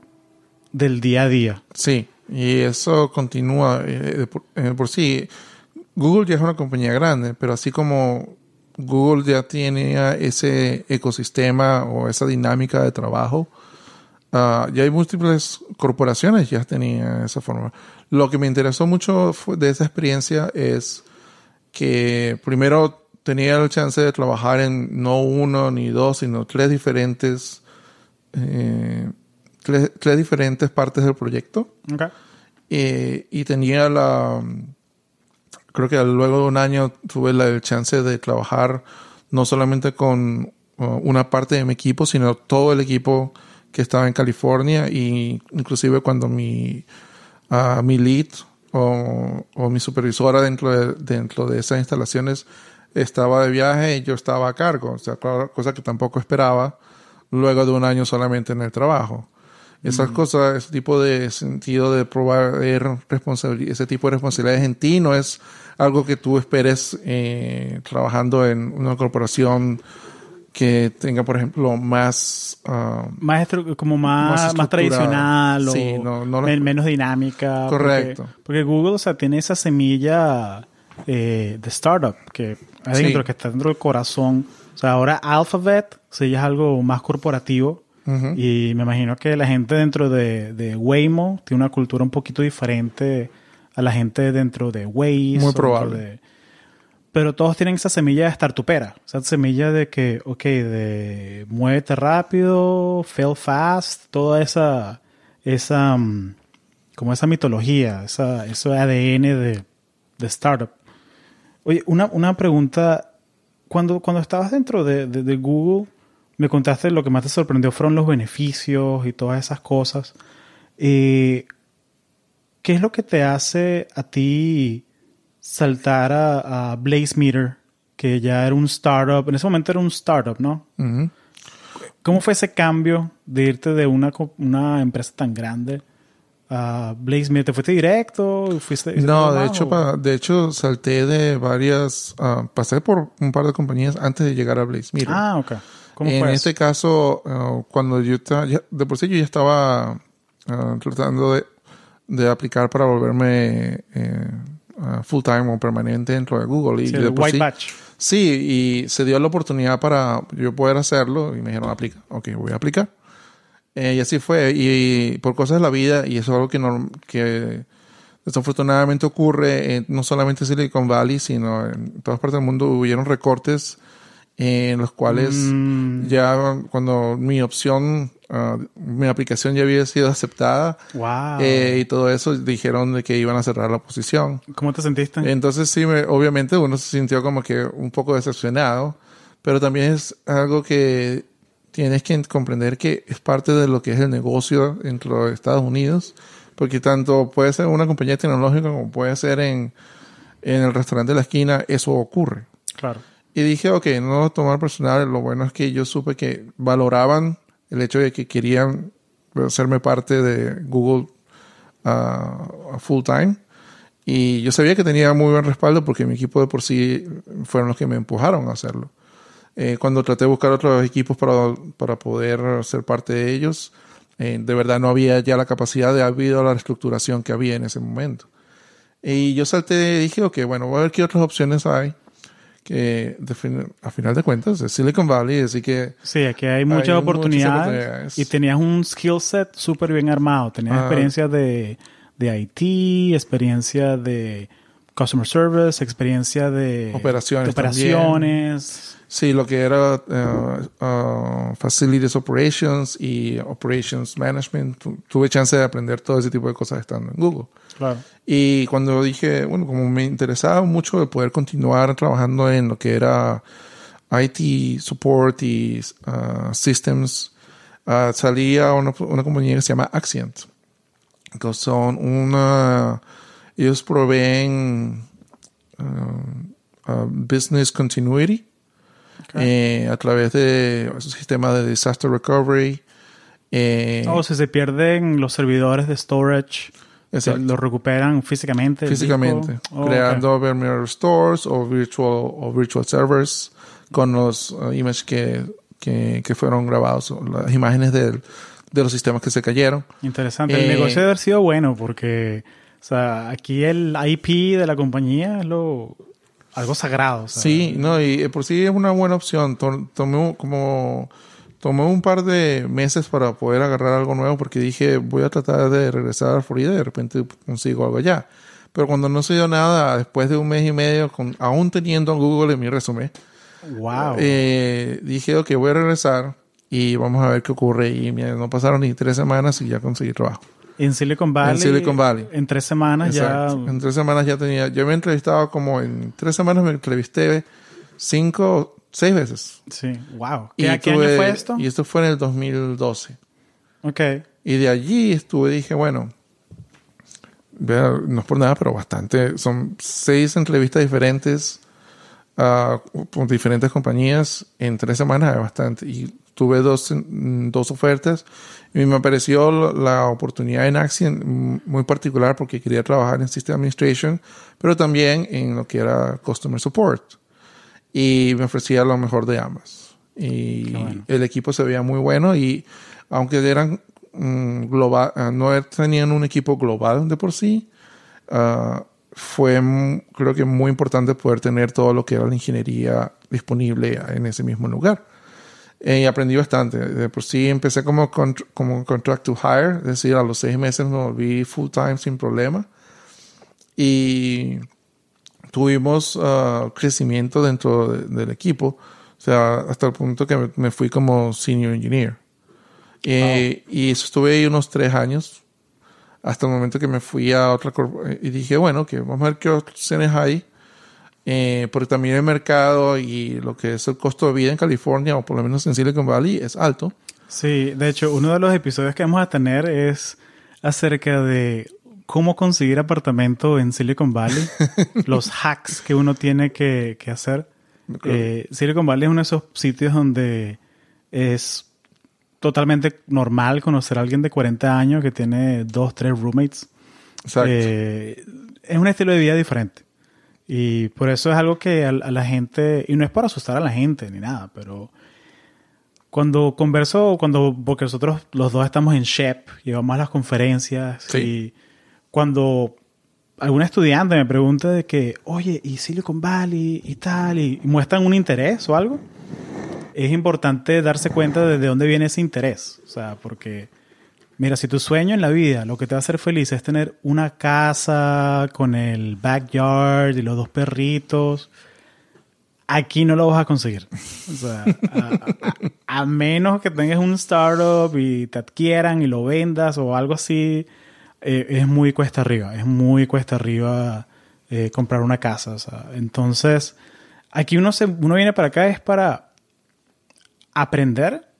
del día a día. Sí, y eso continúa eh, eh, por sí. Google ya es una compañía grande, pero así como Google ya tenía ese ecosistema o esa dinámica de trabajo, ah, ya hay múltiples corporaciones ya tenían esa forma. Lo que me interesó mucho fue- de esa experiencia es que primero tenía el chance de trabajar en no uno ni dos, sino tres diferentes eh, tres, tres diferentes partes del proyecto Okay. eh, y tenía la creo que luego de un año tuve la el chance de trabajar no solamente con uh, una parte de mi equipo sino todo el equipo que estaba en California y inclusive cuando mi uh, mi lead o, o, mi supervisora dentro de, dentro de esas instalaciones estaba de viaje y yo estaba a cargo o sea cosa que tampoco esperaba luego de un año solamente en el trabajo esas mm. cosas, ese tipo de sentido de probar ese tipo de responsabilidades en ti no es algo que tú esperes eh, trabajando en una corporación que tenga, por ejemplo, más... ah, Más como más, Más tradicional o Sí, no- no la- men- menos dinámica. Correcto. Porque, porque Google, o sea, tiene esa semilla eh, de startup que adentro, Sí. que está dentro del corazón. O sea, ahora Alphabet, sea, ya es algo más corporativo. Y me imagino que la gente dentro de, de Waymo tiene una cultura un poquito diferente a la gente dentro de Waze. Muy probable. Pero todos tienen esa semilla de startupera. Esa semilla de que, ok, de muévete rápido, fail fast, toda esa, esa, mm, como esa mitología, esa, ese ADN de, de startup. Oye, una, una pregunta. Cuando, cuando estabas dentro de, de- de Google, me contaste lo que más te sorprendió fueron los beneficios y todas esas cosas. Eh, ¿Qué es lo que te hace a ti saltar a, a Blazemeter, que ya era un startup? En ese momento era un startup, ¿no? ¿Cómo fue ese cambio de irte de una, empresa tan grande a Blazemeter? ¿Te fuiste directo? ¿Fuiste, No, de hecho, pa- de hecho salté de varias, ah, pasé por un par de compañías antes de llegar a Blaze Meter. Ah, ok. ¿Cómo en fue este eso? caso, ah, cuando yo estaba, ya- de por sí yo ya estaba ah, tratando de, de aplicar para volverme eh, ah, full time o permanente dentro de Google. Y Sí, el White sí- Batch. Sí, y se dio la oportunidad para yo poder hacerlo y me dijeron, aplica. Ok, voy a aplicar. Eh, y así fue. Y, por cosas de la vida, y eso es algo que, norm- que desafortunadamente ocurre no solamente en Silicon Valley, sino en todas partes del mundo, hubieron recortes en los cuales Mm, ya cuando mi opción, ah, mi aplicación ya había sido aceptada wow. eh, y todo eso, dijeron de que iban a cerrar la posición. ¿Cómo te sentiste? Entonces sí, me- obviamente uno se sintió como que un poco decepcionado, pero también es algo que tienes que comprender que es parte de lo que es el negocio dentro de Estados Unidos, porque tanto puede ser una compañía tecnológica como puede ser en, en el restaurante de la esquina, eso ocurre. claro. Y dije, ok, no tomar personal, lo bueno es que yo supe que valoraban el hecho de que querían hacerme parte de Google ah, full time. Y yo sabía que tenía muy buen respaldo porque mi equipo de por sí fueron los que me empujaron a hacerlo. Eh, cuando traté de buscar otros equipos para, para poder ser parte de ellos, eh, de verdad no había ya la capacidad debido a la reestructuración que había en ese momento. Y yo salté y dije, ok, bueno, voy a ver qué otras opciones hay. Que de fin- a final de cuentas es Silicon Valley, así que Sí, aquí hay muchas oportunidades, oportunidades. y tenías un skill set súper bien armado. Tenías Ah. experiencia de, de IT, experiencia de customer service, experiencia de Operaciones de operaciones. Sí, lo que era eh, uh, Facilities Operations y Operations Management, tu- tuve chance de aprender todo ese tipo de cosas estando en Google. Claro. Y cuando dije, bueno, como me interesaba mucho de poder continuar trabajando en lo que era IT support y uh, systems, uh, salí a una, una compañía que se llama Accient, que son una, ellos proveen uh, uh, business continuity eh, a través de su sistema de disaster recovery. eh, O si se pierden los servidores de storage, se los recuperan físicamente. el físicamente. Oh, creando bare stores o virtual o virtual servers con los uh, images que, que, que fueron grabados, las imágenes del- de los sistemas que se cayeron. Interesante. El Eh, negocio debe haber sido bueno porque, o sea, aquí el IP de la compañía es lo algo sagrado. o sea, Sí, no, y eh, por sí es una buena opción. To- Tomé como tomé un par de meses para poder agarrar algo nuevo porque dije voy a tratar de regresar a Florida y de repente consigo algo allá. Pero cuando no se dio nada, después de un mes y medio, con, aún teniendo Google en mi resumen, Wow. eh, dije, ok, voy a regresar y vamos a ver qué ocurre. Y mira, no pasaron ni tres semanas y ya conseguí trabajo. En Silicon Valley. en Silicon Valley. En tres semanas Exacto. ya. En tres semanas ya tenía, yo me he entrevistado como en tres semanas me entrevisté cinco, seis veces. Sí. Wow. Y ¿Qué, qué año tuve- fue esto? Y esto fue en el 2012. Ok. Y de allí estuve, dije, bueno, no es por nada, pero bastante. Son seis entrevistas diferentes con diferentes compañías en tres semanas, bastante. Y tuve dos, mm, dos ofertas y me pareció la- oportunidad en Axiom mm, muy particular porque quería trabajar en System Administration, pero también en lo que era Customer Support. Y me ofrecía lo mejor de ambas. Y bueno. el equipo se veía muy bueno y aunque eran mm, global, ah, no tenían un equipo global de por sí, ah, fue creo que muy importante poder tener todo lo que era la ingeniería disponible en ese mismo lugar. Eh, y aprendí bastante. De por sí empecé como, como contract to hire, es decir, a los seis meses me volví full time sin problema. Y tuvimos ah, crecimiento dentro de- del equipo, o sea, hasta el punto que me, me fui como senior engineer. Eh, Y eso estuve ahí unos tres años, hasta el momento que me fui a otra y dije, bueno, que vamos a ver qué opciones hay. Eh, porque también el mercado y lo que es el costo de vida en California, o por lo menos en Silicon Valley, es alto. Sí, de hecho, uno de los episodios que vamos a tener es acerca de cómo conseguir apartamento en Silicon Valley, los hacks que uno tiene que, que hacer. Eh, Silicon Valley es uno de esos sitios donde es totalmente normal conocer a alguien de 40 años que tiene dos, tres roommates. Exacto. Eh, es un estilo de vida diferente. Y por eso es algo que a, la gente, y no es para asustar a la gente ni nada, pero cuando converso, cuando, porque nosotros los dos estamos en SHEP, llevamos a las conferencias, Sí. y cuando algún estudiante me pregunta de que, oye, ¿y Silicon Valley y tal? Y, y muestran un interés o algo, es importante darse cuenta de, de dónde viene ese interés. O sea, porque, mira, si tu sueño en la vida, lo que te va a hacer feliz es tener una casa con el backyard y los dos perritos, aquí no lo vas a conseguir. A, menos que tengas un startup y te adquieran y lo vendas o algo así, eh, es muy cuesta arriba. Es muy cuesta arriba eh, comprar una casa. entonces, aquí uno, se, uno viene para acá es para aprender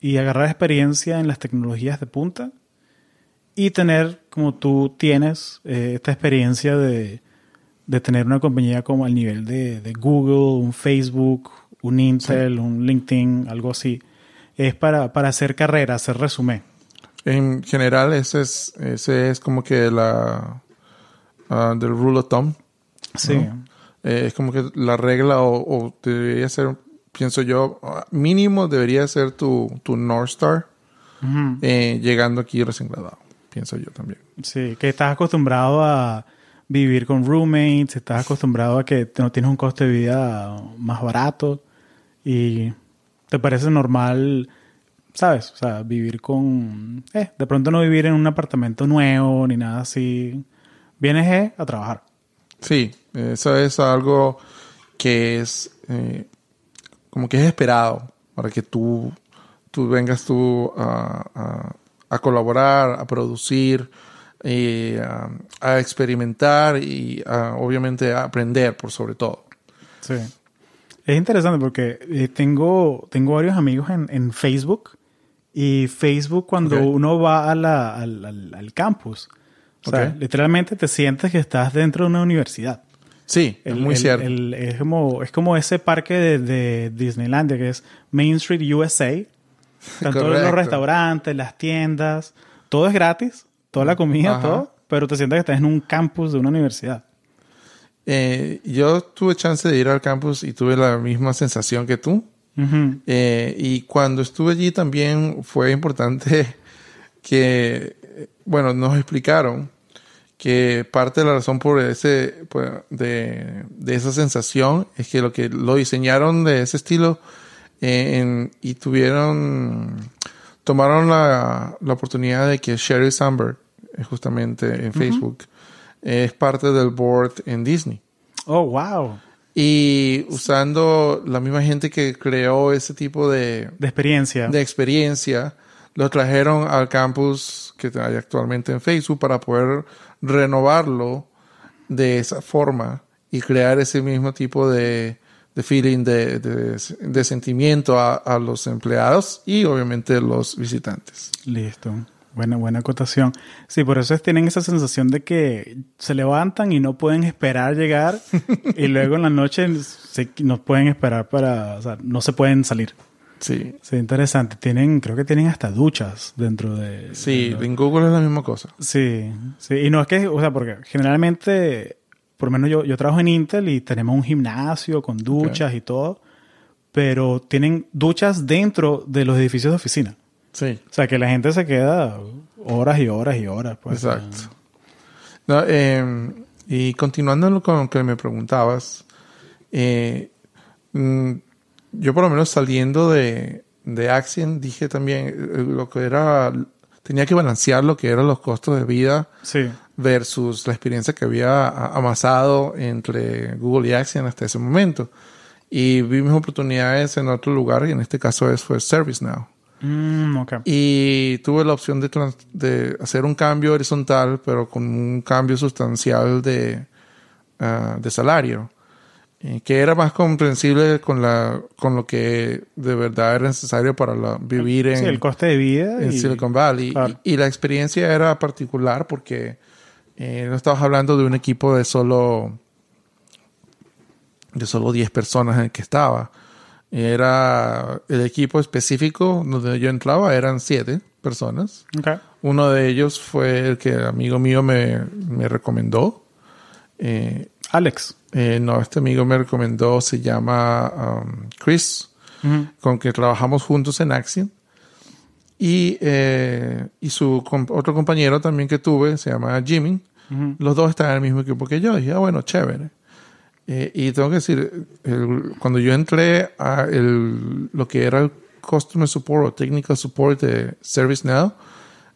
y agarrar experiencia en las tecnologías de punta y tener, como tú tienes, eh, esta experiencia de, de tener una compañía como al nivel de, de Google, un Facebook, un Intel, un LinkedIn, algo así. Es para, para hacer carrera, hacer resumen. En general, ese es, ese es como que la del rule of thumb. Sí. Eh, es como que la regla o, o debería ser, pienso yo, mínimo debería ser tu, tu North Star eh, llegando aquí recién graduado. Pienso yo también. Sí, que estás acostumbrado a vivir con roommates, estás acostumbrado a que no tienes un costo de vida más barato y te parece normal, ¿sabes? O sea, vivir con... Eh, de pronto no vivir en un apartamento nuevo ni nada así. Vienes eh, a trabajar. Sí, eso es algo que es eh, como que es esperado para que tú, tú vengas tú a, a- a colaborar, a producir, a, a experimentar y obviamente a aprender por sobre todo. Sí. Es interesante porque eh, tengo, tengo varios amigos en, en Facebook y Facebook cuando uno va a la- al, al- al campus, o sea, Ok. literalmente te sientes que estás dentro de una universidad. Sí, es muy el- cierto. el- es, como, es como ese parque de, de Disneylandia que es Main Street USA. Están todos los restaurantes, las tiendas, todo es gratis, toda la comida, Ajá. todo, pero te sientes que estás en un campus de una universidad. Eh, yo tuve chance de ir al campus y tuve la misma sensación que tú. Eh, y cuando estuve allí también fue importante que, eh, bueno, nos explicaron que parte de la razón por ese, por- de, de esa sensación es que lo que lo diseñaron de ese estilo eh, en- y tuvieron, tomaron la, la oportunidad de que Sherry Sandberg, eh, justamente en Facebook, es parte del board en Disney. Oh, wow. Y usando la misma gente que creó ese tipo de, De experiencia. de experiencia, lo trajeron al campus que hay actualmente en Facebook para poder renovarlo de esa forma y crear ese mismo tipo de, de feeling, de, de, de sentimiento a, a los empleados y obviamente los visitantes. Listo. Buena, buena acotación. Sí, por eso es- tienen esa sensación de que se levantan y no pueden esperar llegar y luego en la noche se- no pueden esperar para, o sea, no se pueden salir. Sí, Sí, interesante. Tienen, creo que tienen hasta duchas dentro de... sí, de- en Google es la misma cosa. Sí, sí. Y no es que, o sea, porque generalmente, por lo menos yo, yo trabajo en Intel y tenemos un gimnasio con duchas y todo, pero tienen duchas dentro de los edificios de oficina. Sí. O sea, que la gente se queda horas y horas y horas. Pues, Exacto. No, eh, y continuando con lo que me preguntabas, eh, mm, yo por lo menos saliendo de, de Axiom dije también eh, lo que era, tenía que balancear lo que eran los costos de vida Sí. versus la experiencia que había amasado entre Google y Axiom hasta ese momento. Y vi mis oportunidades en otro lugar y en este caso es fue ServiceNow. Mm. Y tuve la opción de, hacer un cambio horizontal, pero con un cambio sustancial de, ah, de salario, eh, que era más comprensible con, la, con lo que de verdad era necesario para la- vivir en, Sí, el coste de vida. en y- Silicon Valley. Claro. Y, y la experiencia era particular porque eh, no estabas hablando de un equipo de solo de solo 10 personas en el que estaba. Era el equipo específico donde yo entraba, eran 7 personas. Uno de ellos fue el que amigo mío me, me recomendó. Eh, Alex. eh, no, este amigo me recomendó, se llama um, Chris con que trabajamos juntos en Axiom. Y, eh, y su com- otro compañero también que tuve, se llama Jimmy. Los dos están en el mismo equipo que yo. Y dije, ah, bueno, chévere. Eh, y tengo que decir, el- cuando yo entré a el, lo que era el Customer Support o Technical Support de ServiceNow,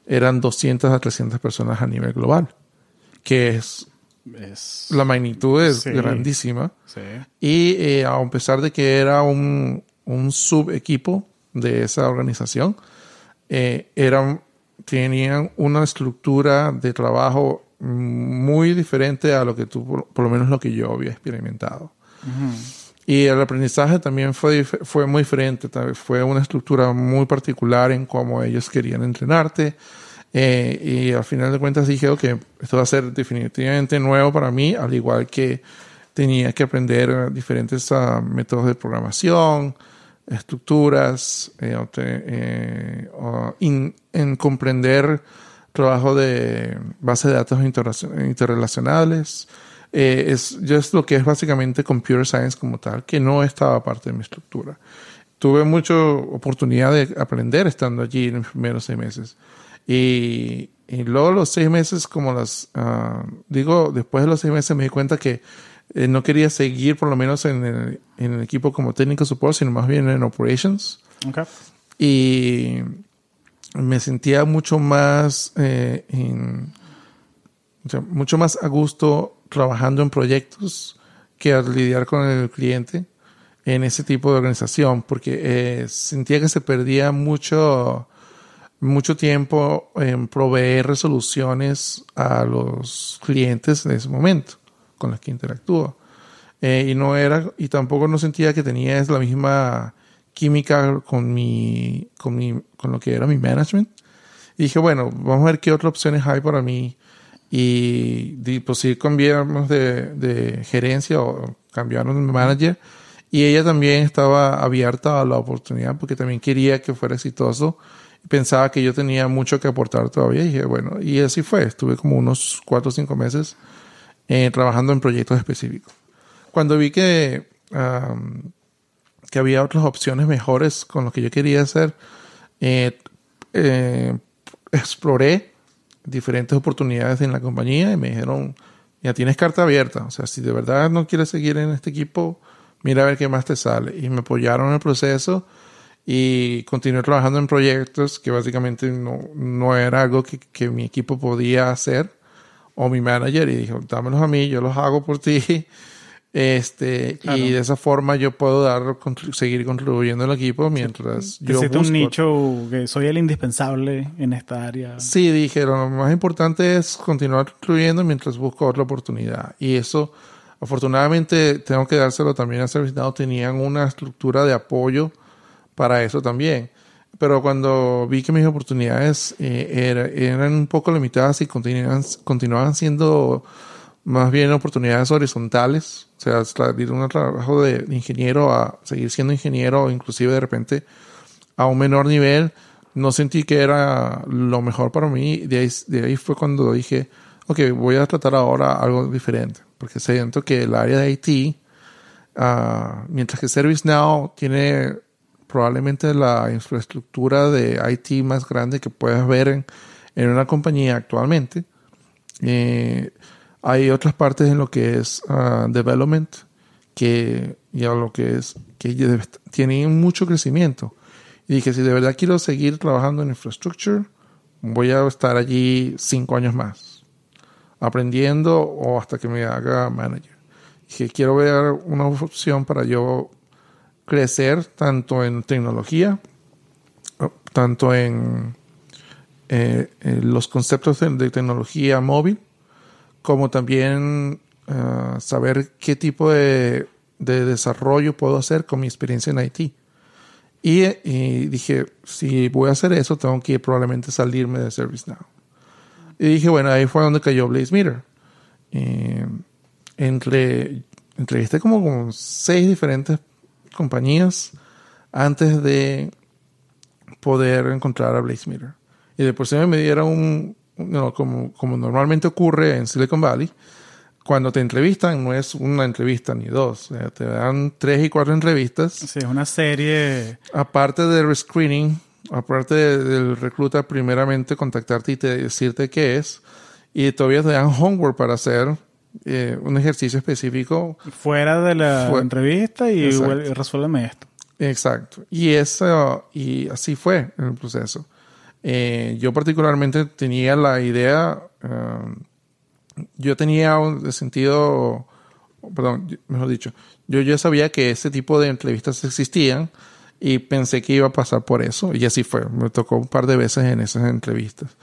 eran 200 a 300 personas a nivel global. Que es, Es... la magnitud es Sí. grandísima. Sí. Y eh, a pesar de que era un, un subequipo de esa organización, eh, eran, tenían una estructura de trabajo muy diferente a lo que tú, por, por lo menos lo que yo había experimentado. Y el aprendizaje también fue, fue muy diferente, fue una estructura muy particular en cómo ellos querían entrenarte. Eh, y al final de cuentas dije, ok, esto va a ser definitivamente nuevo para mí, al igual que tenía que aprender diferentes ah, métodos de programación, estructuras, eh, eh, in- en comprender trabajo de base de datos interrelacion- interrelacionales. Eh, es, yo es lo que es básicamente computer science como tal, que no estaba parte de mi estructura. Tuve mucha oportunidad de aprender estando allí en los primeros seis meses. Y, y luego los seis meses, como las, ah, digo, después de los seis meses me di cuenta que eh, no quería seguir por lo menos en el, en el equipo como técnico support, sino más bien en operations. Y me sentía mucho más eh, en- o sea, mucho más a gusto trabajando en proyectos que al lidiar con el cliente en ese tipo de organización porque eh, sentía que se perdía mucho mucho tiempo en proveer resoluciones a los clientes en ese momento con los que interactúo. Eh, y no era y tampoco no sentía que tenía la misma química con mi con mi con lo que era mi management. Y dije bueno vamos a ver qué otras opciones hay para mí y pues sí cambiamos de, de gerencia o cambiaron de manager y ella también estaba abierta a la oportunidad porque también quería que fuera exitoso pensaba que yo tenía mucho que aportar todavía y dije bueno y así fue estuve como unos cuatro o cinco meses eh, trabajando en proyectos específicos cuando vi que am, que había otras opciones mejores con lo que yo quería hacer eh, eh, exploré diferentes oportunidades en la compañía y me dijeron, ya tienes carta abierta, o sea, si de verdad no quieres seguir en este equipo, mira a ver qué más te sale. Y me apoyaron en el proceso y continué trabajando en proyectos que básicamente no, no era algo que, que mi equipo podía hacer o mi manager y dijo, dámelos a mí, yo los hago por ti. Este, Claro. y de esa forma yo puedo dar, seguir contribuyendo al equipo mientras Te yo busco un nicho que soy el indispensable en esta área. Sí, dije, lo más importante es continuar construyendo mientras busco otra oportunidad. Y eso, afortunadamente, tengo que dárselo también a ServiceNow. Tenían una estructura de apoyo para eso también. Pero cuando vi que mis oportunidades eh, era- eran un poco limitadas y continuaban, continuaban siendo más bien oportunidades horizontales, o sea, salir un trabajo de, ingeniero a seguir siendo ingeniero inclusive de repente a un menor nivel, no sentí que era lo mejor para mí. De ahí, de ahí fue cuando dije, ok, voy a tratar ahora algo diferente, porque siento que el área de IT ah, mientras que ServiceNow tiene probablemente la infraestructura de IT más grande que puedas ver en, en una compañía actualmente. Eh, hay otras partes en lo que es ah, development que ya lo que es que tienen mucho crecimiento. Y dije, si de verdad quiero seguir trabajando en infrastructure, voy a estar allí cinco años más, aprendiendo o hasta que me haga manager. Dije, quiero ver una opción para yo crecer tanto en tecnología, tanto en, eh, los conceptos de, tecnología móvil, como también ah, saber qué tipo de, desarrollo puedo hacer con mi experiencia en IT. Y, dije, si voy a hacer eso, tengo que probablemente salirme de ServiceNow. Y dije, bueno, ahí fue donde cayó Blaze Meter. Eh, entre, entrevisté como seis diferentes compañías antes de poder encontrar a Blaze Meter. Y de por sí me diera un, como, como normalmente ocurre en Silicon Valley, cuando te entrevistan no es una entrevista ni dos, te dan tres y cuatro entrevistas. Sí, es una serie. Aparte del screening, aparte del recluta primeramente contactarte y te, decirte qué es, y todavía te dan homework para hacer eh, un ejercicio específico. Fuera de la entrevista y resuélveme esto. Exacto. Y eso, y así fue el proceso. Eh, yo particularmente tenía la idea, eh, yo tenía un sentido, perdón, mejor dicho, yo ya sabía que ese tipo de entrevistas existían y pensé que iba a pasar por eso y así fue. Me tocó un par de veces en esas entrevistas.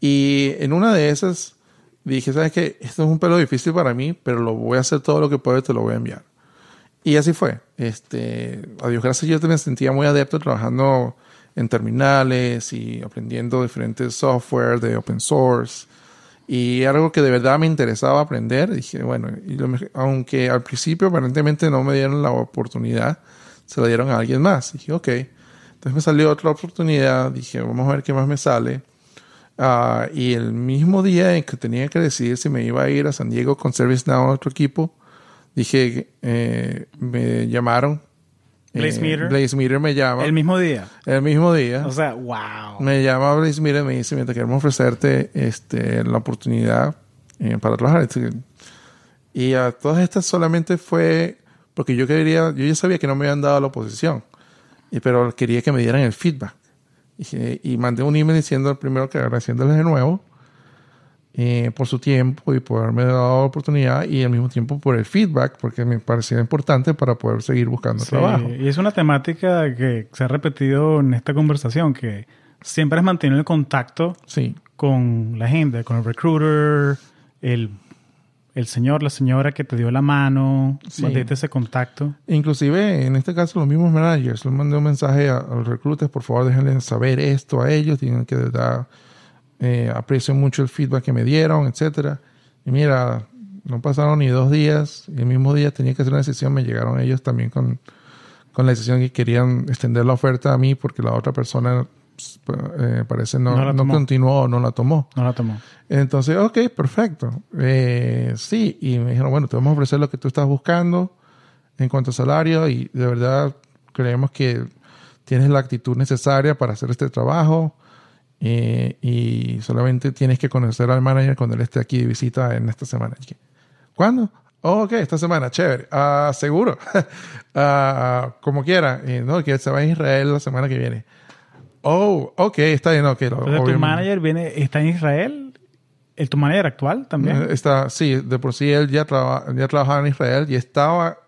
Y en una de esas dije, ¿sabes qué? Esto es un pelo difícil para mí, pero lo voy a hacer todo lo que puedo y te lo voy a enviar. Y así fue. Este, a Dios gracias, yo me sentía muy adepto trabajando en terminales y aprendiendo diferentes software de open source. Y algo que de verdad me interesaba aprender. Dije, bueno, y aunque al principio aparentemente no me dieron la oportunidad, se la dieron a alguien más. Dije, ok. Entonces me salió otra oportunidad. Dije, vamos a ver qué más me sale. Ah, y el mismo día en que tenía que decidir si me iba a ir a San Diego con ServiceNow a otro equipo, dije, eh, me llamaron Blaze eh, Meter. Blaze Meter me llama. El mismo día. El mismo día. O sea, wow. Me llama Blaze Meter y me dice, mira, queremos ofrecerte este, la oportunidad eh, para trabajar. Y a todas estas solamente fue porque yo quería, yo ya sabía que no me habían dado la oposición, pero quería que me dieran el feedback. Y, y mandé un email diciendo primero que agradeciéndoles de nuevo eh, por su tiempo y por haberme dado la oportunidad y al mismo tiempo por el feedback, porque me parecía importante para poder seguir buscando trabajo. Y es una temática que se ha repetido en esta conversación, que siempre es mantener el contacto sí. con la gente, con el recruiter, el, el señor, la señora que te dio la mano, sí. ese contacto. Inclusive, en este caso, los mismos managers, les mandé un mensaje a, a los recruiters, por favor, déjenle saber esto a ellos, tienen que dar eh, aprecio mucho el feedback que me dieron, etcétera. Y mira, no pasaron ni dos días y el mismo día tenía que hacer una decisión, me llegaron ellos también con, con la decisión que querían extender la oferta a mí porque la otra persona eh, parece no, no, continuó no la tomó. No la tomó. Entonces, ok, perfecto. Eh, sí, y me dijeron, bueno, te vamos a ofrecer lo que tú estás buscando en cuanto a salario y de verdad creemos que tienes la actitud necesaria para hacer este trabajo. Eh, y solamente tienes que conocer al manager cuando él esté aquí de visita en esta semana. ¿Cuándo? Oh, ok, esta semana, chévere. Uh, seguro. uh, como quiera. no, que se va a Israel la semana que viene. Oh, ok, está bien. Okay, ¿Tu manager viene, está en Israel? ¿El tu manager actual también? Eh, está, sí, de por sí él ya, traba, ya trabajaba en Israel y estaba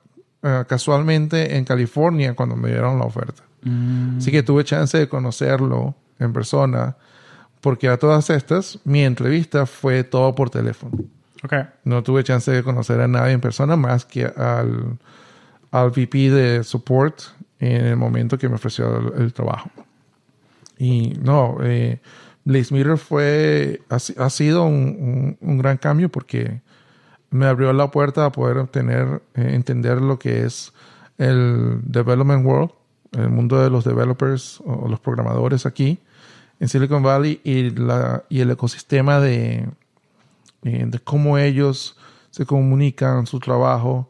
uh, casualmente en California cuando me dieron la oferta. Mm. Así que tuve chance de conocerlo en persona, porque a todas estas mi entrevista fue todo por teléfono. Okay. No tuve chance de conocer a nadie en persona más que al, al VP de support en el momento que me ofreció el, trabajo. Y no, eh, Blaze Mirror fue, ha, sido un, un, gran cambio porque me abrió la puerta a poder obtener, eh, entender lo que es el development world el mundo de los developers o los programadores aquí en Silicon Valley y, la, y el ecosistema de, eh, de cómo ellos se comunican, su trabajo.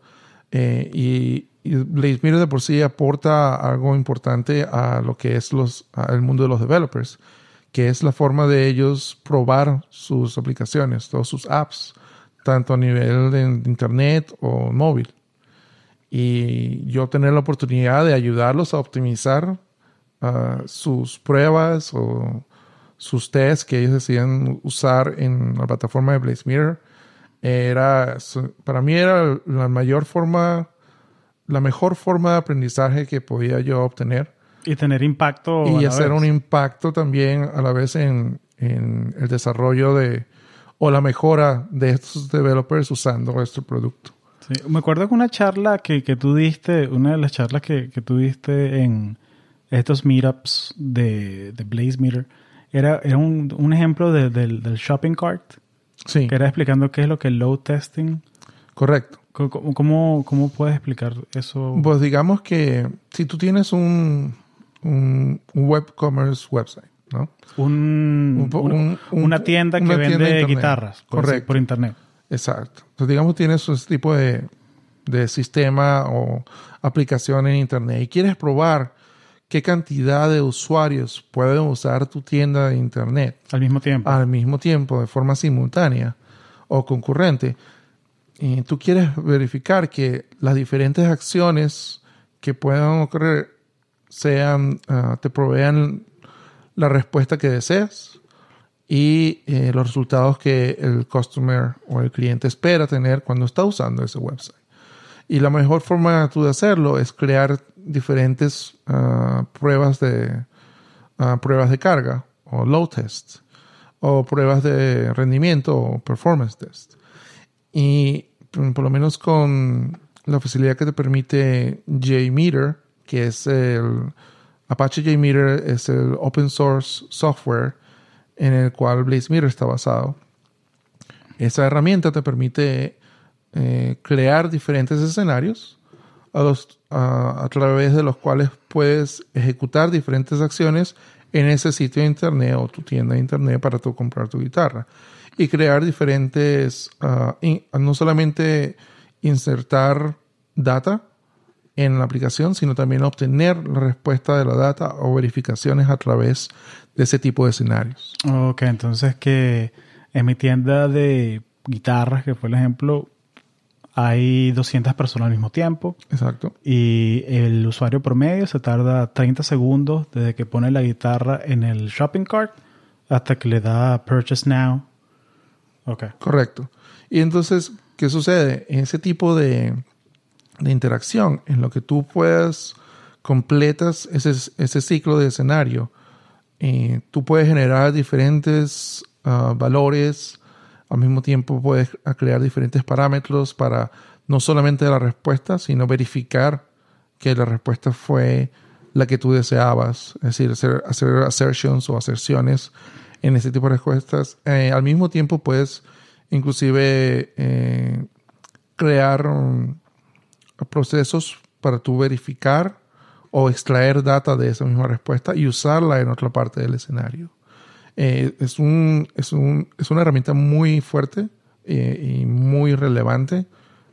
Eh, y, Blazemir de por sí aporta algo importante a lo que es los, el mundo de los developers, que es la forma de ellos probar sus aplicaciones, todos sus apps, tanto a nivel de internet o móvil. Y yo tener la oportunidad de ayudarlos a optimizar uh, sus pruebas o sus tests que ellos decían usar en la plataforma de Blazemir era, para mí era la mayor forma, la mejor forma de aprendizaje que podía yo obtener. Y tener impacto. Y hacer un impacto también a la vez en, en, el desarrollo de o la mejora de estos developers usando este producto. Sí, me acuerdo que una charla que, que tú diste, una de las charlas que, que tú diste en estos meetups de, de Blaze Meter, era, era un, un ejemplo de, del, del shopping cart Sí. Que era explicando qué es lo que es load testing. Correcto. ¿Cómo, cómo, cómo puedes explicar eso? Pues digamos que si tú tienes un, un, web commerce website, ¿no? Un, un, una tienda que vende guitarras por, Correcto. por internet. Exacto. Entonces, digamos, tienes ese tipo de, de sistema o aplicación en internet y quieres probar qué cantidad de usuarios pueden usar tu tienda de internet. Al mismo tiempo. Al mismo tiempo, de forma simultánea o concurrente. Tú quieres verificar que las diferentes acciones que puedan ocurrir sean, uh, te provean la respuesta que deseas y eh, los resultados que el customer o el cliente espera tener cuando está usando ese website. Y la mejor forma tú de hacerlo es crear diferentes uh, pruebas de uh, pruebas de carga o load test o pruebas de rendimiento o performance test. Y por lo menos con la facilidad que te permite JMeter, que es el Apache JMeter es el open source software en el cual BlazeMeter está basado. Esa herramienta te permite eh, crear diferentes escenarios a, los, a, través de los cuales puedes ejecutar diferentes acciones en ese sitio de internet o tu tienda de internet para tú comprar tu guitarra y crear diferentes, uh, in, no solamente insertar data en la aplicación, sino también obtener la respuesta de la data o verificaciones a través de ese tipo de escenarios. Ok, entonces que en mi tienda de guitarras, que fue el ejemplo, hay 200 personas al mismo tiempo. Exacto. Y el usuario promedio se tarda 30 segundos desde que pone la guitarra en el shopping cart hasta que le da Purchase Now. Ok. Correcto. Y entonces, ¿qué sucede? En ese tipo de, de interacción, en lo que tú puedas completas ese, ese ciclo de escenario, eh, tú puedes generar diferentes uh, valores al mismo tiempo puedes crear diferentes parámetros para no solamente la respuesta, sino verificar que la respuesta fue la que tú deseabas. Es decir, hacer, hacer assertions o aserciones en ese tipo de respuestas. Eh, al mismo tiempo puedes inclusive eh, crear um, procesos para tú verificar o extraer data de esa misma respuesta y usarla en otra parte del escenario. Eh, es, un, es, un, es, una herramienta muy fuerte y muy relevante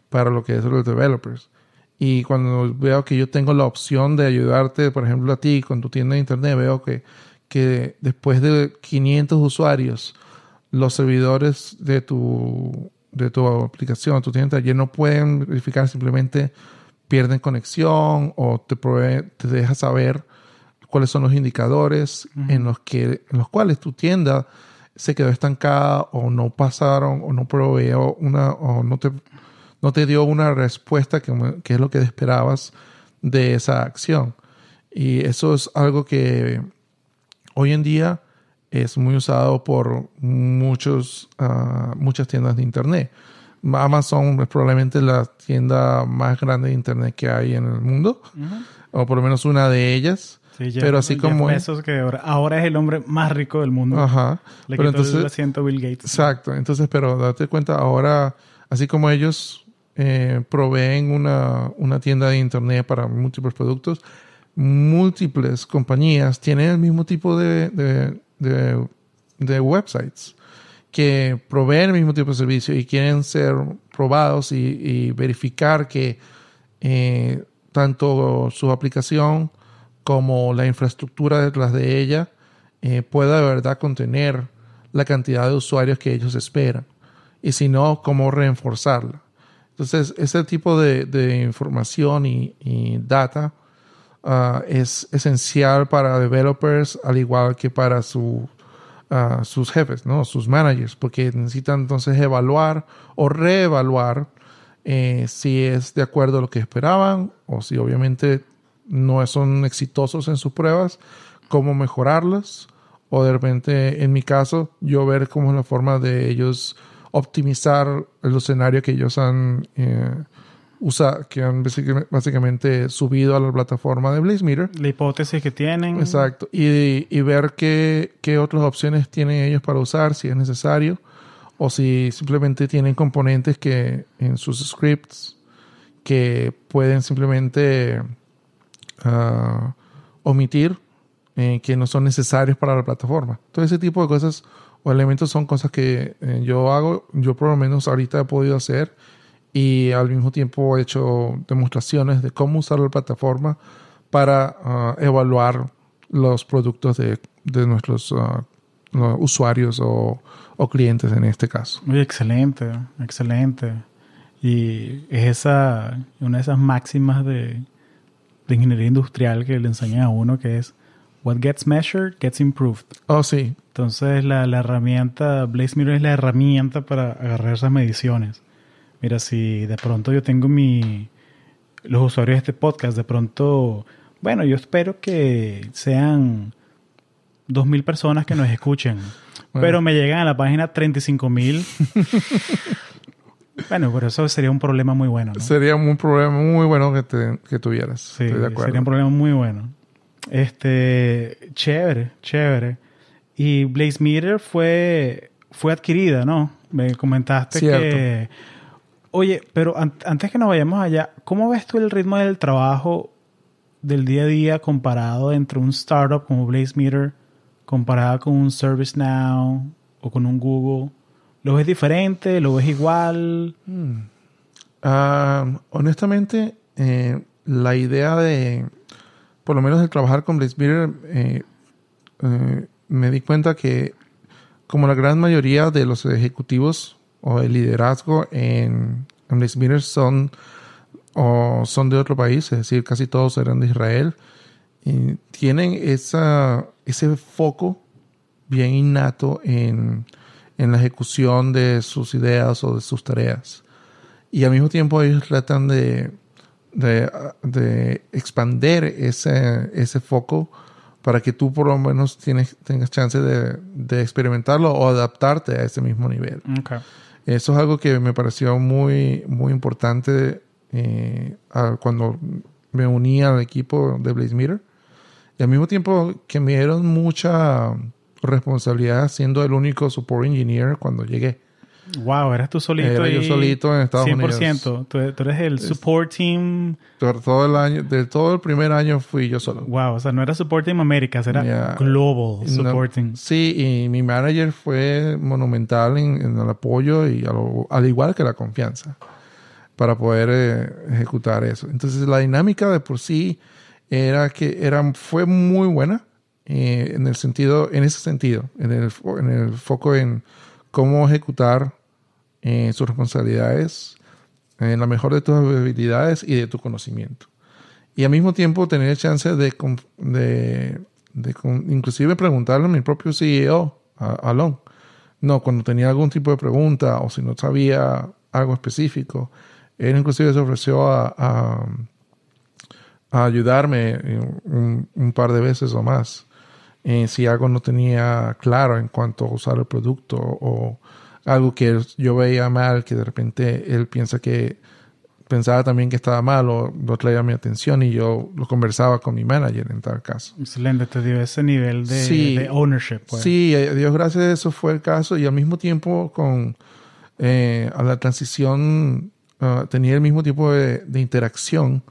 para lo que es los developers. Y cuando veo que yo tengo la opción de ayudarte, por ejemplo, a ti con tu tienda de internet, veo que, que después de 500 usuarios, los servidores de tu, de tu aplicación, tu tienda ya no pueden verificar, simplemente pierden conexión o te, provee, te deja saber cuáles son los indicadores uh -huh. en, los que, en los cuales tu tienda se quedó estancada o no pasaron o no proveyó una o no te, no te dio una respuesta que, que es lo que esperabas de esa acción. Y eso es algo que hoy en día es muy usado por muchos, uh, muchas tiendas de internet. Amazon es probablemente la tienda más grande de internet que hay en el mundo, uh -huh. o por lo menos una de ellas. Sí, Jeff, pero así Jeff como Bezos, que ahora, ahora, es el hombre más rico del mundo. Ajá. Le pero quitó entonces, el asiento Bill Gates. Exacto. Entonces, pero date cuenta, ahora, así como ellos eh, proveen una, una tienda de internet para múltiples productos, múltiples compañías tienen el mismo tipo de, de, de, de websites que proveen el mismo tipo de servicio y quieren ser probados y, y verificar que eh, tanto su aplicación como la infraestructura detrás de ella eh, pueda de verdad contener la cantidad de usuarios que ellos esperan. Y si no, cómo reforzarla. Entonces, ese tipo de, información y, data ah, es esencial para developers, al igual que para su, ah, sus jefes, ¿no? sus managers, porque necesitan entonces evaluar o reevaluar eh, si es de acuerdo a lo que esperaban o si obviamente no son exitosos en sus pruebas, cómo mejorarlas o de repente, en mi caso, yo ver cómo es la forma de ellos optimizar el escenario que ellos han eh, usado, que han básicamente subido a la plataforma de Blazemeter. La hipótesis que tienen. Exacto. Y, y ver qué, qué otras opciones tienen ellos para usar, si es necesario, o si simplemente tienen componentes que en sus scripts que pueden simplemente uh, omitir eh, que no son necesarios para la plataforma. Todo ese tipo de cosas o elementos son cosas que eh, yo hago, yo por lo menos ahorita he podido hacer y al mismo tiempo he hecho demostraciones de cómo usar la plataforma para ah, evaluar los productos de, de nuestros ah, usuarios o, o, clientes en este caso. Muy excelente, excelente. Y es esa, una de esas máximas de, de ingeniería industrial que le enseñan a uno que es What gets measured gets improved. Oh, sí. Entonces la, la herramienta, BlazeMirror es la herramienta para agarrar esas mediciones. Mira, si de pronto yo tengo mi los usuarios de este podcast, de pronto, bueno, yo espero que sean 2.000 personas que nos escuchen, pero me llegan a la página 35.000. bueno, pero eso sería un problema muy bueno. ¿no? Sería un problema muy bueno que, te, que tuvieras. Sí, sería un problema muy bueno. Este, chévere, chévere. Y Blaze Meter fue, fue adquirida, ¿no? Me comentaste que... Oye, pero antes que nos vayamos allá, ¿cómo ves tú el ritmo del trabajo del día a día comparado entre un startup como Blaze Meter comparado con un ServiceNow o con un Google? ¿Lo ves diferente? ¿Lo ves igual? Hmm. Ah, honestamente, eh, la idea de por lo menos el trabajar con Blaze eh, eh, me di cuenta que como la gran mayoría de los ejecutivos o el liderazgo en, en son, o son de otro país, es decir, casi todos eran de Israel, y tienen esa, ese foco bien innato en, en la ejecución de sus ideas o de sus tareas. Y al mismo tiempo ellos tratan de de, de expander ese, ese foco para que tú por lo menos tienes, tengas chance de, de experimentarlo o adaptarte a ese mismo nivel. Eso es algo que me pareció muy, muy importante eh, cuando me uní al equipo de Blaze. Y al mismo tiempo que me dieron mucha responsabilidad siendo el único support engineer cuando llegué. Wow, eras tú solito. Era yo solito en Estados 100%. Unidos. 100%. Tú, tú, eres el support team. Todo el año, de todo el primer año fui yo solo. Wow, o sea, no era support team Américas, era global support team. Sí, y mi manager fue monumental en, el apoyo y al igual que la confianza para poder eh, ejecutar eso. Entonces, la dinámica de por sí era que era, fue muy buena eh, en el sentido, en ese sentido, en el, en el foco en cómo ejecutar eh, sus responsabilidades en la mejor de tus habilidades y de tu conocimiento. Y al mismo tiempo tener chance de, de, inclusive preguntarle a mi propio CEO, a, Alon, no, cuando tenía algún tipo de pregunta o si no sabía algo específico, él inclusive se ofreció a, a, ayudarme un, un, par de veces o más eh, si algo no tenía claro en cuanto a usar el producto o algo que yo veía mal, que de repente él piensa que pensaba también que estaba mal o no traía mi atención y yo lo conversaba con mi manager en tal caso. Excelente, te dio ese nivel de, ownership. Pues. Sí, a Dios gracias, eso fue el caso y al mismo tiempo con eh, a la transición uh, tenía el mismo tipo de, interacción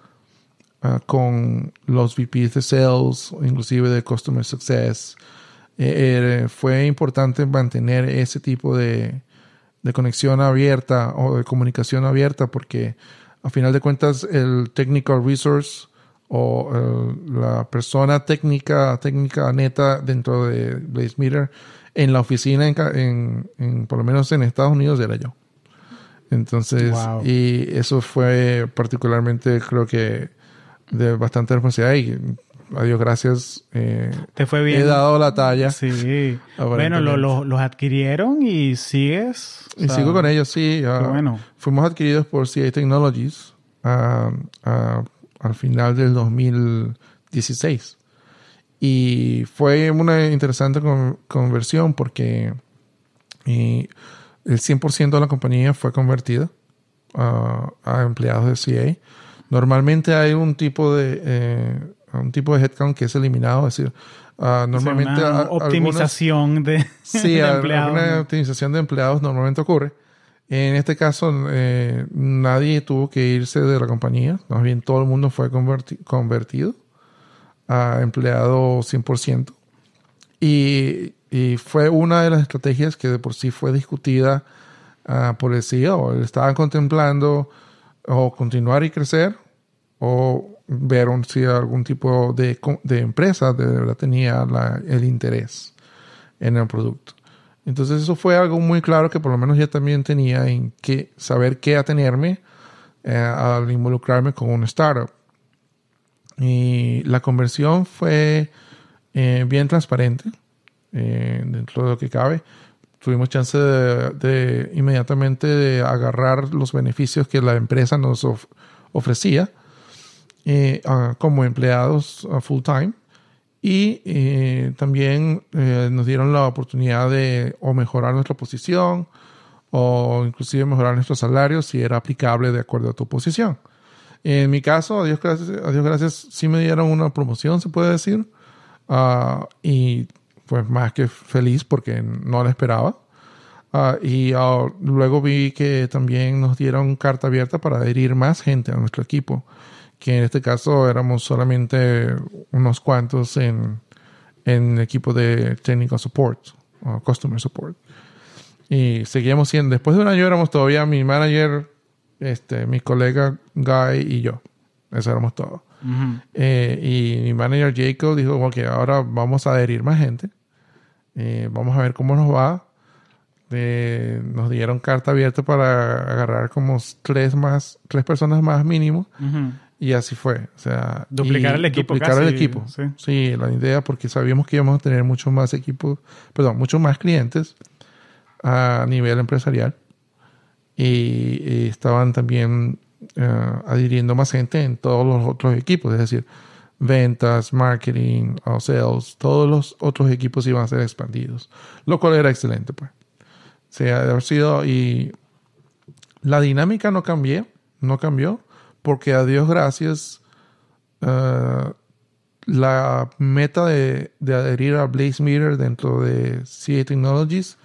uh, con los VPs de sales, inclusive de Customer Success, eh, fue importante mantener ese tipo de, de, conexión abierta o de comunicación abierta porque a final de cuentas el technical resource o eh, la persona técnica, técnica neta dentro de BlazeMeter en la oficina, en, en, por lo menos en Estados Unidos, era yo. Entonces, y eso fue particularmente, creo que, de bastante responsabilidad y a Dios gracias. Eh, Te fue bien. He dado la talla. Sí. Bueno, los adquirieron y sigues. Y sigo con ellos, sí. bueno. Fuimos adquiridos por CA Technologies al final del 2016. Y fue una interesante conversión porque el 100% de la compañía fue convertida a empleados de CA. Normalmente hay un tipo de eh, un tipo de headcount que es eliminado, es decir, uh, normalmente una optimización de, sí, empleados. Una optimización de empleados normalmente ocurre. En este caso, eh, nadie tuvo que irse de la compañía, más bien todo el mundo fue convertido a empleado 100%. Y, y, fue una de las estrategias que de por sí fue discutida uh, por el CEO. Estaban contemplando o continuar y crecer o ver si algún tipo de, de empresa de verdad tenía el interés en el producto. Entonces eso fue algo muy claro que por lo menos ya también tenía en que saber qué atenerme eh, al involucrarme con un startup. Y la conversión fue eh, bien transparente eh, dentro de lo que cabe. Tuvimos chance de, inmediatamente de agarrar los beneficios que la empresa nos ofrecía eh, como empleados full time y eh, también eh, nos dieron la oportunidad de o mejorar nuestra posición o inclusive mejorar nuestro salario si era aplicable de acuerdo a tu posición. En mi caso, a Dios gracias, a Dios gracias sí me dieron una promoción, se puede decir, uh, y pues más que feliz porque no la esperaba. Uh, y uh, luego vi que también nos dieron carta abierta para adherir más gente a nuestro equipo que en este caso éramos solamente unos cuantos en, en equipo de technical support o customer support. Y seguíamos siendo, después de un año éramos todavía mi manager, este, mi colega Guy y yo. Eso éramos todos. Eh, y mi manager Jacob dijo, ok, ahora vamos a adherir más gente. Eh, vamos a ver cómo nos va. Eh, nos dieron carta abierta para agarrar como tres más, tres personas más mínimo. Y así fue. O sea, duplicar el equipo. Duplicar el equipo. Sí. la idea, porque sabíamos que íbamos a tener muchos más equipos, perdón, muchos más clientes a nivel empresarial. Y, estaban también eh, adhiriendo más gente en todos los otros equipos, es decir, ventas, marketing, sales, todos los otros equipos iban a ser expandidos, lo cual era excelente, pues. O sea, de haber sido y la dinámica no cambió, no cambió porque a Dios gracias, eh, la meta de, adherir a Blaze Meter dentro de CA Technologies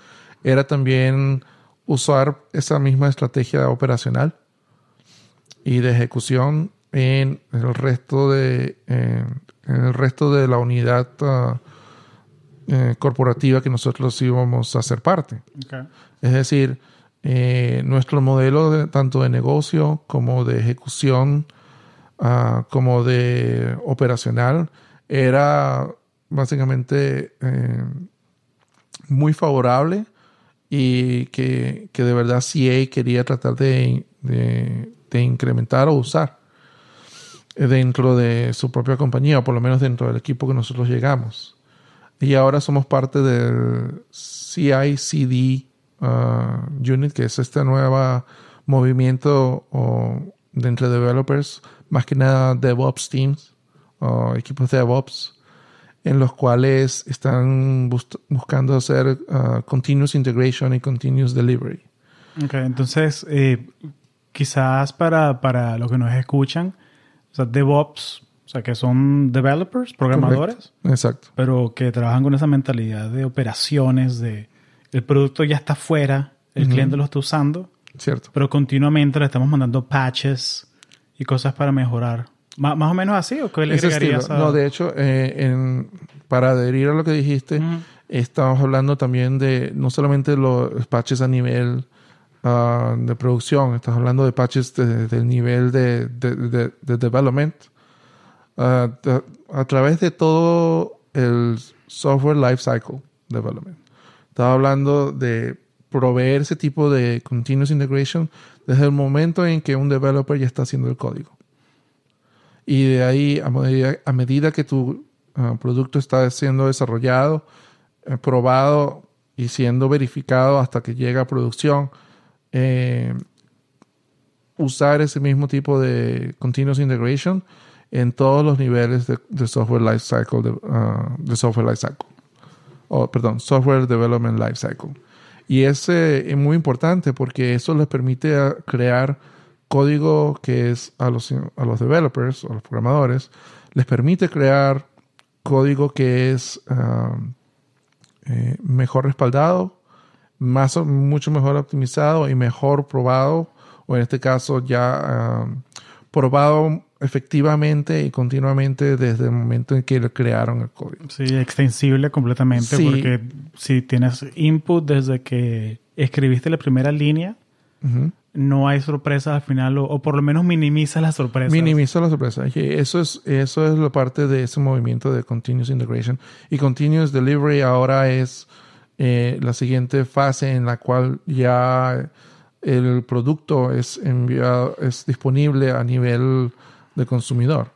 era también usar esa misma estrategia operacional y de ejecución en el resto de, en, el resto de la unidad uh, eh, corporativa que nosotros íbamos a ser parte. Es decir, eh, nuestro modelo tanto de negocio como de ejecución, ah, como de operacional, era básicamente eh, muy favorable y que, de verdad CA quería tratar de, de, incrementar o usar dentro de su propia compañía, o por lo menos dentro del equipo que nosotros llegamos. Y ahora somos parte del CICD Uh, unit, que es este nuevo movimiento de entre developers, más que nada DevOps teams o equipos de DevOps, en los cuales están buscando hacer uh, continuous integration y continuous delivery. Ok, entonces, eh, quizás para, para los que nos escuchan, o sea, DevOps, o sea, que son developers, programadores. Exacto. Pero que trabajan con esa mentalidad de operaciones, de el producto ya está fuera, el cliente lo está usando. Cierto. Pero continuamente le estamos mandando patches y cosas para mejorar. ¿Más, o menos así o qué le agregarías No, de hecho, eh, para adherir a lo que dijiste, estamos hablando también de no solamente los patches a nivel ah, de producción, estás hablando de patches del nivel de, de, development, ah, a través de todo el software lifecycle development. Estaba hablando de proveer ese tipo de continuous integration desde el momento en que un developer ya está haciendo el código. Y de ahí, a medida, a medida que tu ah, producto está siendo desarrollado, eh, probado y siendo verificado hasta que llega a producción, eh, usar ese mismo tipo de continuous integration en todos los niveles de, software lifecycle de, uh, de software lifecycle perdón software development lifecycle. Y ese es muy importante porque eso les permite crear código que es a los, a los developers, a los programadores, les permite crear código que es um, eh, mejor respaldado, más, mucho mejor optimizado y mejor probado, o en este caso ya um, probado efectivamente y continuamente desde el momento en que lo crearon el código. Sí, extensible completamente, porque si tienes input desde que escribiste la primera línea, no hay sorpresas al final, o, por lo menos minimiza las sorpresas. Minimiza las sorpresas. Eso es, eso es la parte de ese movimiento de Continuous Integration. Y Continuous Delivery ahora es eh, la siguiente fase en la cual ya el producto es enviado, es disponible a nivel de consumidor.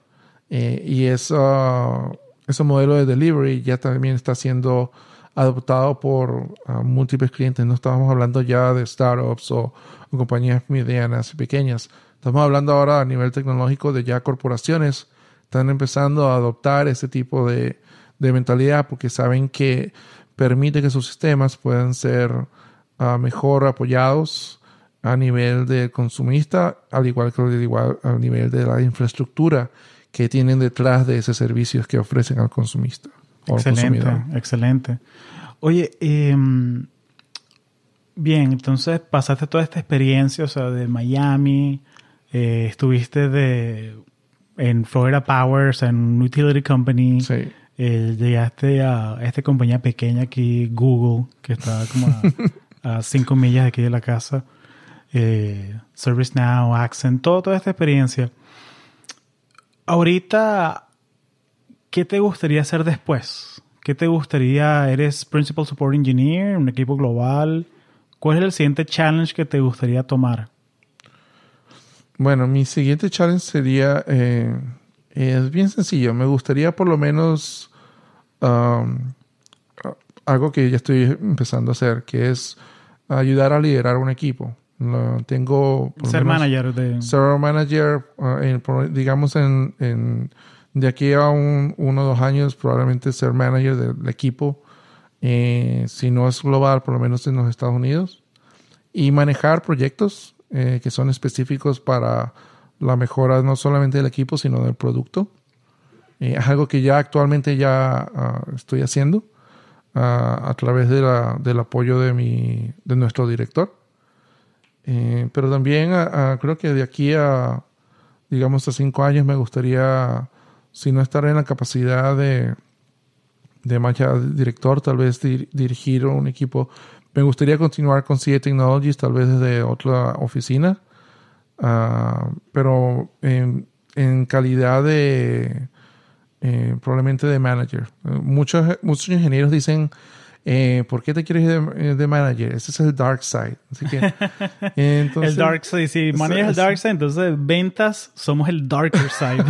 Eh, y eso, ese modelo de delivery ya también está siendo adoptado por ah, múltiples clientes. No estamos hablando ya de startups o, compañías medianas y pequeñas. Estamos hablando ahora a nivel tecnológico de ya corporaciones. Están empezando a adoptar ese tipo de, de mentalidad porque saben que permite que sus sistemas puedan ser ah, mejor apoyados a nivel del consumista, al igual que al igual nivel de la infraestructura que tienen detrás de esos servicios que ofrecen al consumista. excelente, excelente. Oye, em, bien, entonces pasaste toda esta experiencia, o sea, de Miami, eh, estuviste de en Florida Powers, en un utility company. Sí. Eh, llegaste a esta compañía pequeña aquí, Google, que está como a, a cinco millas de aquí de la casa eh, ServiceNow, Accent, toda esta experiencia. Ahorita, ¿qué te gustaría hacer después? ¿Qué te gustaría? ¿Eres Principal Support Engineer, un equipo global? ¿Cuál es el siguiente challenge que te gustaría tomar? Bueno, mi siguiente challenge sería, eh, es bien sencillo, me gustaría por lo menos um, algo que ya estoy empezando a hacer, que es ayudar a liderar un equipo tengo... Ser manager de... Ser manager, ah, digamos, en, de aquí a un, uno o dos años, probablemente ser manager del equipo, eh, si no es global, por lo menos en los Estados Unidos, y manejar proyectos eh, que son específicos para la mejora no solamente del equipo, sino del producto. Eh, es algo que ya actualmente ya ah, estoy haciendo ah, a través de la, del apoyo de, mi, de nuestro director. Eh, pero también creo que de aquí a, digamos, a cinco años me gustaría, si no estar en la capacidad de, de más director, tal vez dirigir un equipo. Me gustaría continuar con CA Technologies, tal vez desde otra oficina, ah, pero en, en, calidad de, eh, probablemente de manager. Muchos, muchos ingenieros dicen eh, ¿por qué te quieres ir eh, de, manager? Ese es el dark side. Así que, el dark side, si manejas el dark side, entonces ventas somos el darker side.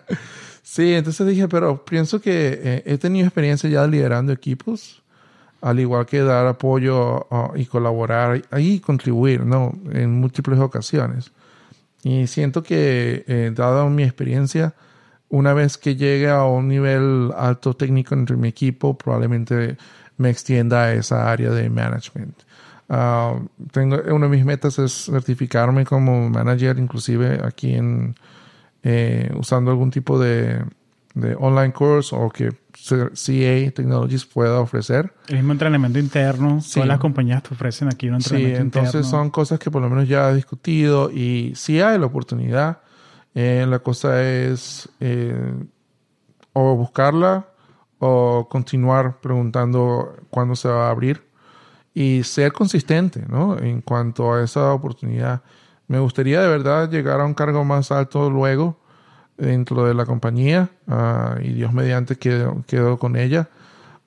sí, entonces dije, pero pienso que eh, he tenido experiencia ya liderando equipos, al igual que dar apoyo y colaborar y contribuir, ¿no? En múltiples ocasiones. Y siento que, dada mi experiencia, una vez que llegue a un nivel alto técnico entre mi equipo, probablemente me extienda a esa área de management. Ah, tengo, una de mis metas es certificarme como manager, inclusive aquí en eh, usando algún tipo de, de, online course o que CA Technologies pueda ofrecer. El mismo entrenamiento interno, todas las compañías te ofrecen aquí un entrenamiento sí, entonces son cosas que por lo menos ya he discutido y si hay la oportunidad. Eh, la cosa es eh, o buscarla o continuar preguntando cuándo se va a abrir y ser consistente, ¿no? En cuanto a esa oportunidad. Me gustaría de verdad llegar a un cargo más alto luego dentro de la compañía ah, y Dios mediante quedo, quedo con ella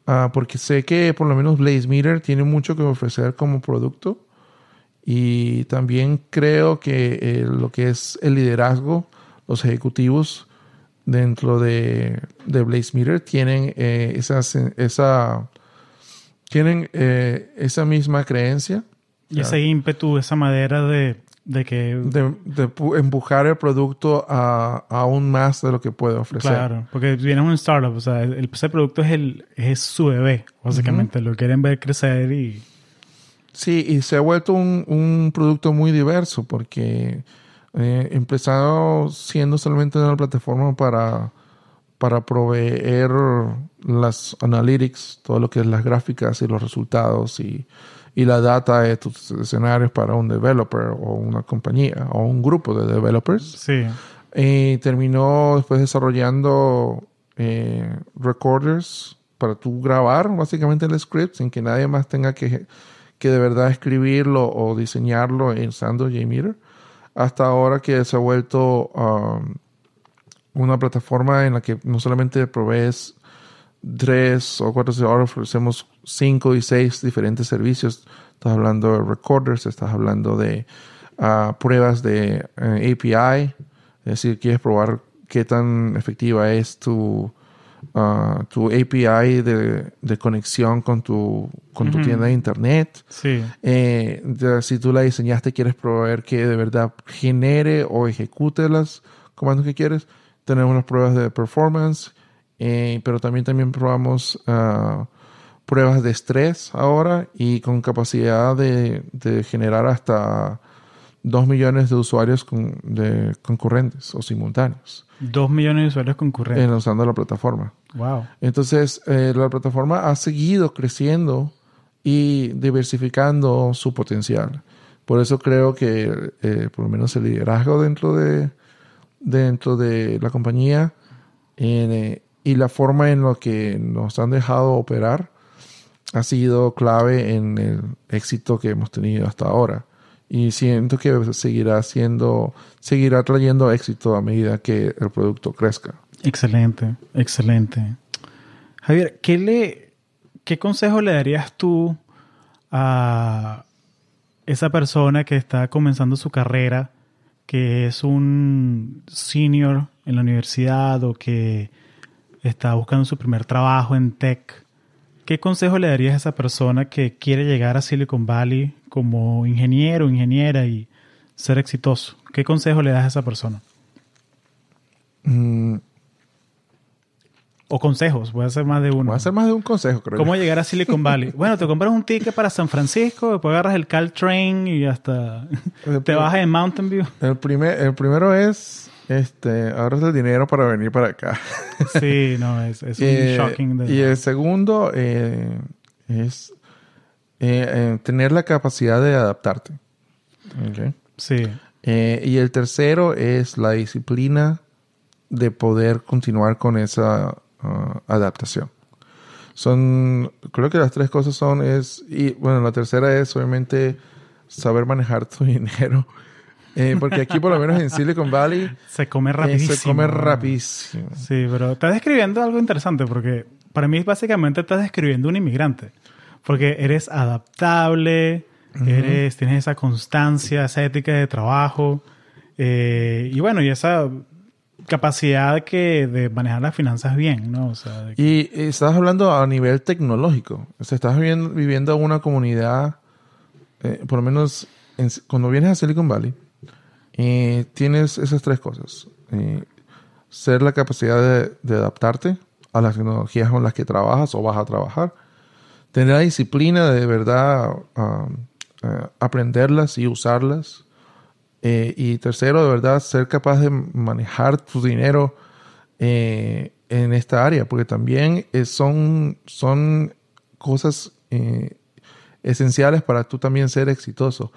ah, porque sé que por lo menos Blaze Meter tiene mucho que ofrecer como producto y también creo que eh, lo que es el liderazgo, los ejecutivos dentro de, de Blaze Meter tienen eh, esa tienen eh, esa misma creencia. Y ese ímpetu, esa madera de, de que... De, empujar el producto a, aún más de lo que puede ofrecer. Claro, porque viene un startup, o sea, el, ese producto es, el, es su bebé, básicamente. Lo quieren ver crecer y... Sí, y se ha vuelto un, un producto muy diverso porque eh, empezado siendo solamente una plataforma para para proveer las analytics, todo lo que es las gráficas y los resultados y, y la data de tus escenarios para un developer o una compañía o un grupo de developers. Sí. Y terminó después desarrollando eh, recorders para tú grabar básicamente el script sin que nadie más tenga que, que de verdad escribirlo o diseñarlo usando JMeter. Hasta ahora que se ha vuelto um, una plataforma en la que no solamente provees tres o cuatro, ahora ofrecemos cinco y seis diferentes servicios. Estás hablando de recorders, estás hablando de ah, pruebas de eh, API, es decir, quieres probar qué tan efectiva es tu, ah, tu API de, de, conexión con tu, con tu tienda de internet. Sí. Eh, si tú la diseñaste, quieres proveer que de verdad genere o ejecute los comandos que quieres tenemos las pruebas de performance, eh, pero también, también probamos ah, pruebas de estrés ahora y con capacidad de, generar hasta 2 millones de usuarios de concurrentes o simultáneos. 2 millones de usuarios concurrentes. usando la plataforma. Wow. Entonces, eh, la plataforma ha seguido creciendo y diversificando su potencial. Por eso creo que, eh, por lo menos, el liderazgo dentro de, dentro de la compañía eh, y la forma en la que nos han dejado operar ha sido clave en el éxito que hemos tenido hasta ahora. Y siento que seguirá siendo, seguirá trayendo éxito a medida que el producto crezca. Excelente, excelente. Javier, ¿qué, le, qué consejo le darías tú a esa persona que está comenzando su carrera que es un senior en la universidad o que está buscando su primer trabajo en tech, ¿qué consejo le darías a esa persona que quiere llegar a Silicon Valley como ingeniero o ingeniera y ser exitoso? ¿Qué consejo le das a esa persona? Mm, o consejos, voy a hacer más de uno. Voy a hacer más de un consejo, creo. ¿Cómo llegar a Silicon Valley? bueno, te compras un ticket para San Francisco, después agarras el Caltrain y hasta te bajas en Mountain View. El, primer, el primero es, este, ahorras el dinero para venir para acá. sí, no, es, es un eh, shocking. Y el segundo eh, es eh, tener la capacidad de adaptarte. Okay. Sí. y el tercero es la disciplina de poder continuar con esa Ah, adaptación. Son, creo que las tres cosas son, es, y bueno, la tercera es obviamente saber manejar tu dinero. Eh, porque aquí, por lo menos en Silicon Valley, se come rapidísimo. se come rapidísimo. Sí, pero estás describiendo algo interesante porque para mí básicamente estás describiendo un inmigrante. Porque eres adaptable, eres, tienes esa constancia, esa ética de trabajo. Eh, y bueno, y esa capacidad que de manejar las finanzas bien, ¿no? y, estás hablando a nivel tecnológico. O sea, estás viviendo, viviendo en una comunidad, eh, por lo menos cuando vienes a Silicon Valley, eh, tienes esas tres cosas. Ser la capacidad de, adaptarte a las tecnologías con las que trabajas o vas a trabajar. Tener la disciplina de, verdad um, aprenderlas y usarlas eh, y tercero, de verdad, ser capaz de manejar tu dinero eh, en esta área, porque también eh, son, son cosas esenciales para tú también ser exitoso.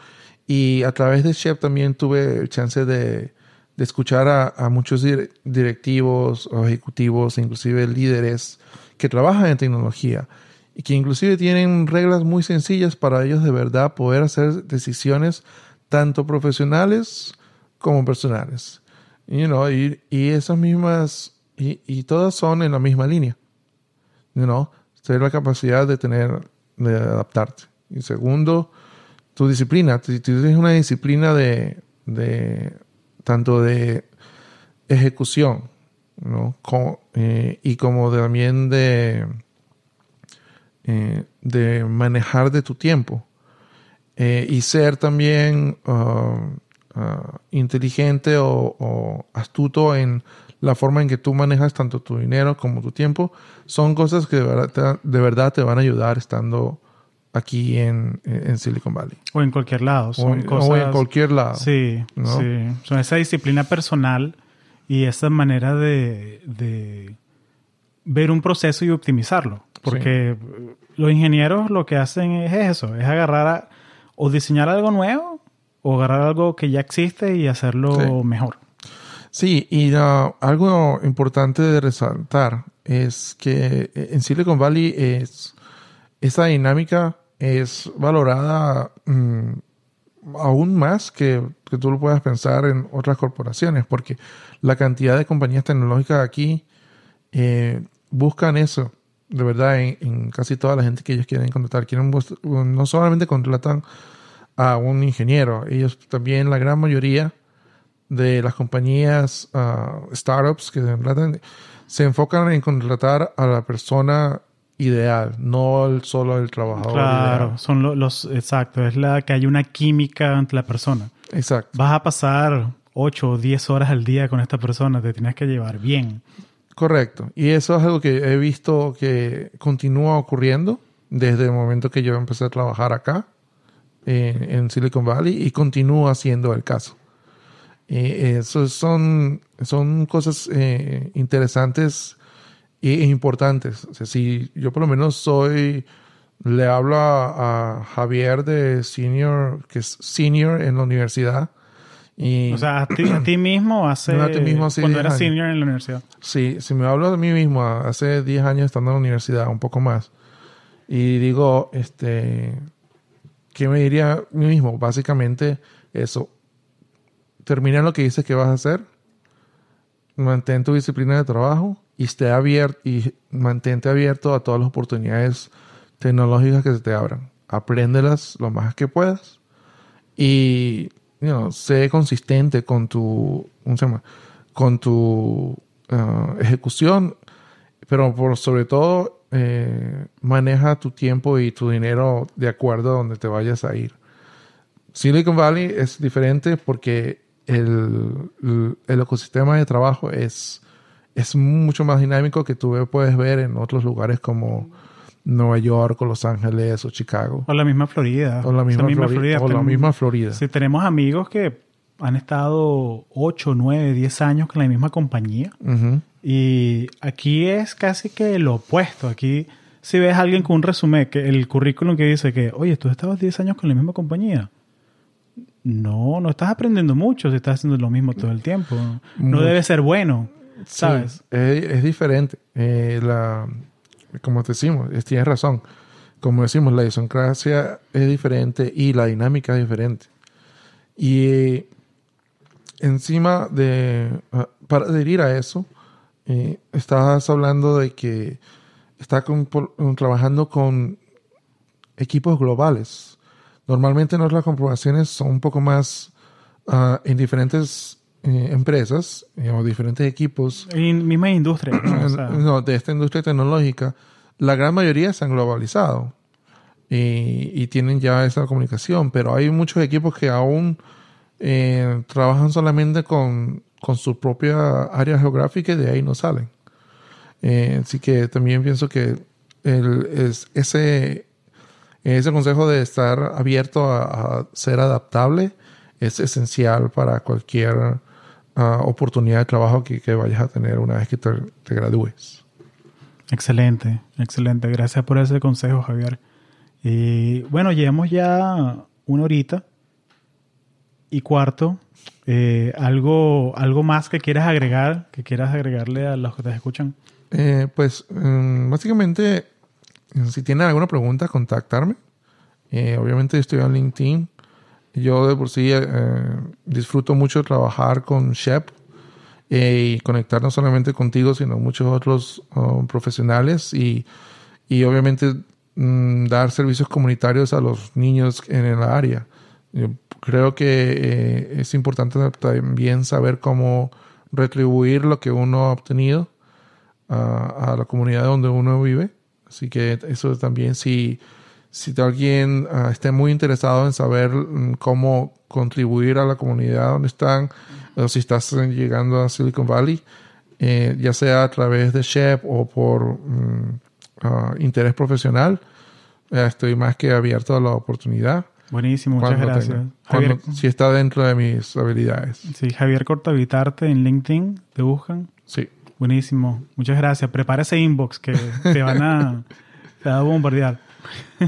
Y a través de Chef también tuve el chance de, escuchar a, a, muchos directivos ejecutivos, inclusive líderes que trabajan en tecnología y que inclusive tienen reglas muy sencillas para ellos de verdad poder hacer decisiones tanto profesionales como personales. You y, y esas mismas, y, todas son en la misma línea. You tener la capacidad de tener, de adaptarte. Y segundo, tu disciplina. Si tienes una disciplina de, de tanto de ejecución, ¿no? Eh, y como también de, eh, de manejar de tu tiempo. Eh, y ser también uh, uh, inteligente o, astuto en la forma en que tú manejas tanto tu dinero como tu tiempo, son cosas que de verdad te, de verdad te van a ayudar estando aquí en, en, Silicon Valley. O en cualquier lado. o, en, cualquier lado. Sí, sí. Son esa disciplina personal y esa manera de, de ver un proceso y optimizarlo. Porque los ingenieros lo que hacen es eso, es agarrar o diseñar algo nuevo o agarrar algo que ya existe y hacerlo mejor. Sí, y uh, algo importante de resaltar es que en Silicon Valley es esa dinámica es valorada mm, aún más que, que, tú lo puedas pensar en otras corporaciones, porque la cantidad de compañías tecnológicas aquí eh, buscan eso, de verdad, en, casi toda la gente que ellos quieren contratar. Quieren, no solamente contratan a un ingeniero, ellos también, la gran mayoría de las compañías uh, startups que se se enfocan en contratar a la persona ideal, no el, solo el trabajador. Claro, son los, exacto, es la que hay una química entre la persona. Exacto. Vas a pasar 8 o 10 horas al día con esta persona, te tienes que llevar bien. Correcto. Y eso es algo que he visto que continúa ocurriendo desde el momento que yo empecé a trabajar acá en Silicon Valley y continúa siendo el caso. Eh, eso son, son cosas eh, interesantes e importantes. Si yo por lo menos soy, le hablo a, Javier de senior, que es senior en la universidad. Y, o sea, a ti, mismo hace, a ti mismo hace cuando eras senior en la universidad. Sí, si me hablo de mí mismo, hace 10 años estando en la universidad, un poco más. Y digo, este, ¿qué me diría a mí mismo? Básicamente eso. Termina lo que dices que vas a hacer. Mantén tu disciplina de trabajo y esté abierto y mantente abierto a todas las oportunidades tecnológicas que se te abran. Apréndelas lo más que puedas y you sé consistente con tu, ¿cómo se? Con tu uh, ejecución, pero por sobre todo eh, maneja tu tiempo y tu dinero de acuerdo a donde te vayas a ir. Silicon Valley es diferente porque el, el ecosistema de trabajo es es mucho más dinámico que tú puedes ver en otros lugares como Nueva York o Los Ángeles o Chicago. O la misma Florida. O la misma, Florida, O la misma Florida. Sí, tenemos amigos que han estado 8, 9, 10 años con la misma compañía. Y aquí es casi que lo opuesto. Aquí si ves a alguien con un resumen, que el currículum que dice que, oye, tú estabas 10 años con la misma compañía. No, no estás aprendiendo mucho si estás haciendo lo mismo todo el tiempo. No debe ser bueno. ¿Sabes? es, diferente. Eh, la, como decimos, tienes razón. Como decimos, la idiosincrasia es diferente y la dinámica es diferente. Y encima de, ah, para adherir a eso, eh, estás hablando de que está trabajando con equipos globales. Normalmente nuestras comprobaciones son un poco más uh, en diferentes eh, empresas eh, o diferentes equipos. En misma industria. ¿no? de esta industria tecnológica, la gran mayoría se han globalizado y, tienen ya esa comunicación, pero hay muchos equipos que aún eh, trabajan solamente con, con, su propia área geográfica y de ahí no salen. así que también pienso que el, es, ese, ese consejo de estar abierto a, a ser adaptable es esencial para cualquier oportunidad de trabajo que, que, vayas a tener una vez que te, gradúes. Excelente, excelente. Gracias por ese consejo, Javier. Y bueno, llevamos ya una horita y cuarto. Eh, algo, ¿Algo más que quieras agregar, que quieras agregarle a los que te escuchan? Eh, pues mm, básicamente si tienen alguna pregunta, contactarme. Eh, obviamente estoy en LinkedIn. Yo de por sí eh, disfruto mucho trabajar con Shep y conectar no solamente contigo, sino muchos otros um, profesionales y, y obviamente mm, dar servicios comunitarios a los niños en el área. Yo creo que es importante también saber cómo retribuir lo que uno ha obtenido a, la comunidad donde uno vive. Así que eso también, si, si alguien uh, esté muy interesado en saber mm, cómo contribuir a la comunidad donde están, o si estás llegando a Silicon Valley, eh, ya sea a través de Shep o por uh, interés profesional, eh, estoy más que abierto a la oportunidad. Buenísimo, muchas gracias. si está dentro de mis habilidades. Sí, Javier Cortavitarte en LinkedIn, ¿te buscan? Sí. Buenísimo, muchas gracias. Prepara ese inbox que te van a, te a bombardear.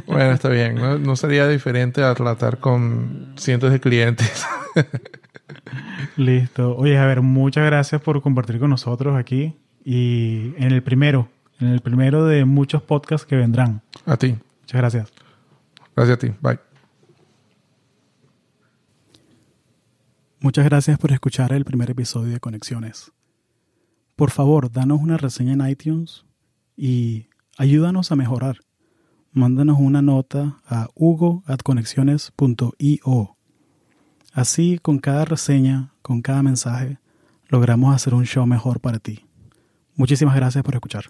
Bueno, está bien. No, sería diferente a tratar con cientos de clientes. Listo. Oye, a ver, muchas gracias por compartir con nosotros aquí y en el primero, en el primero de muchos podcasts que vendrán. A ti. Muchas gracias. Gracias a ti. Bye. Muchas gracias por escuchar el primer episodio de Conexiones. Por favor, danos una reseña en iTunes y ayúdanos a mejorar. Mándanos una nota a hugo.conexiones.io. Así, con cada reseña, con cada mensaje, logramos hacer un show mejor para ti. Muchísimas gracias por escuchar.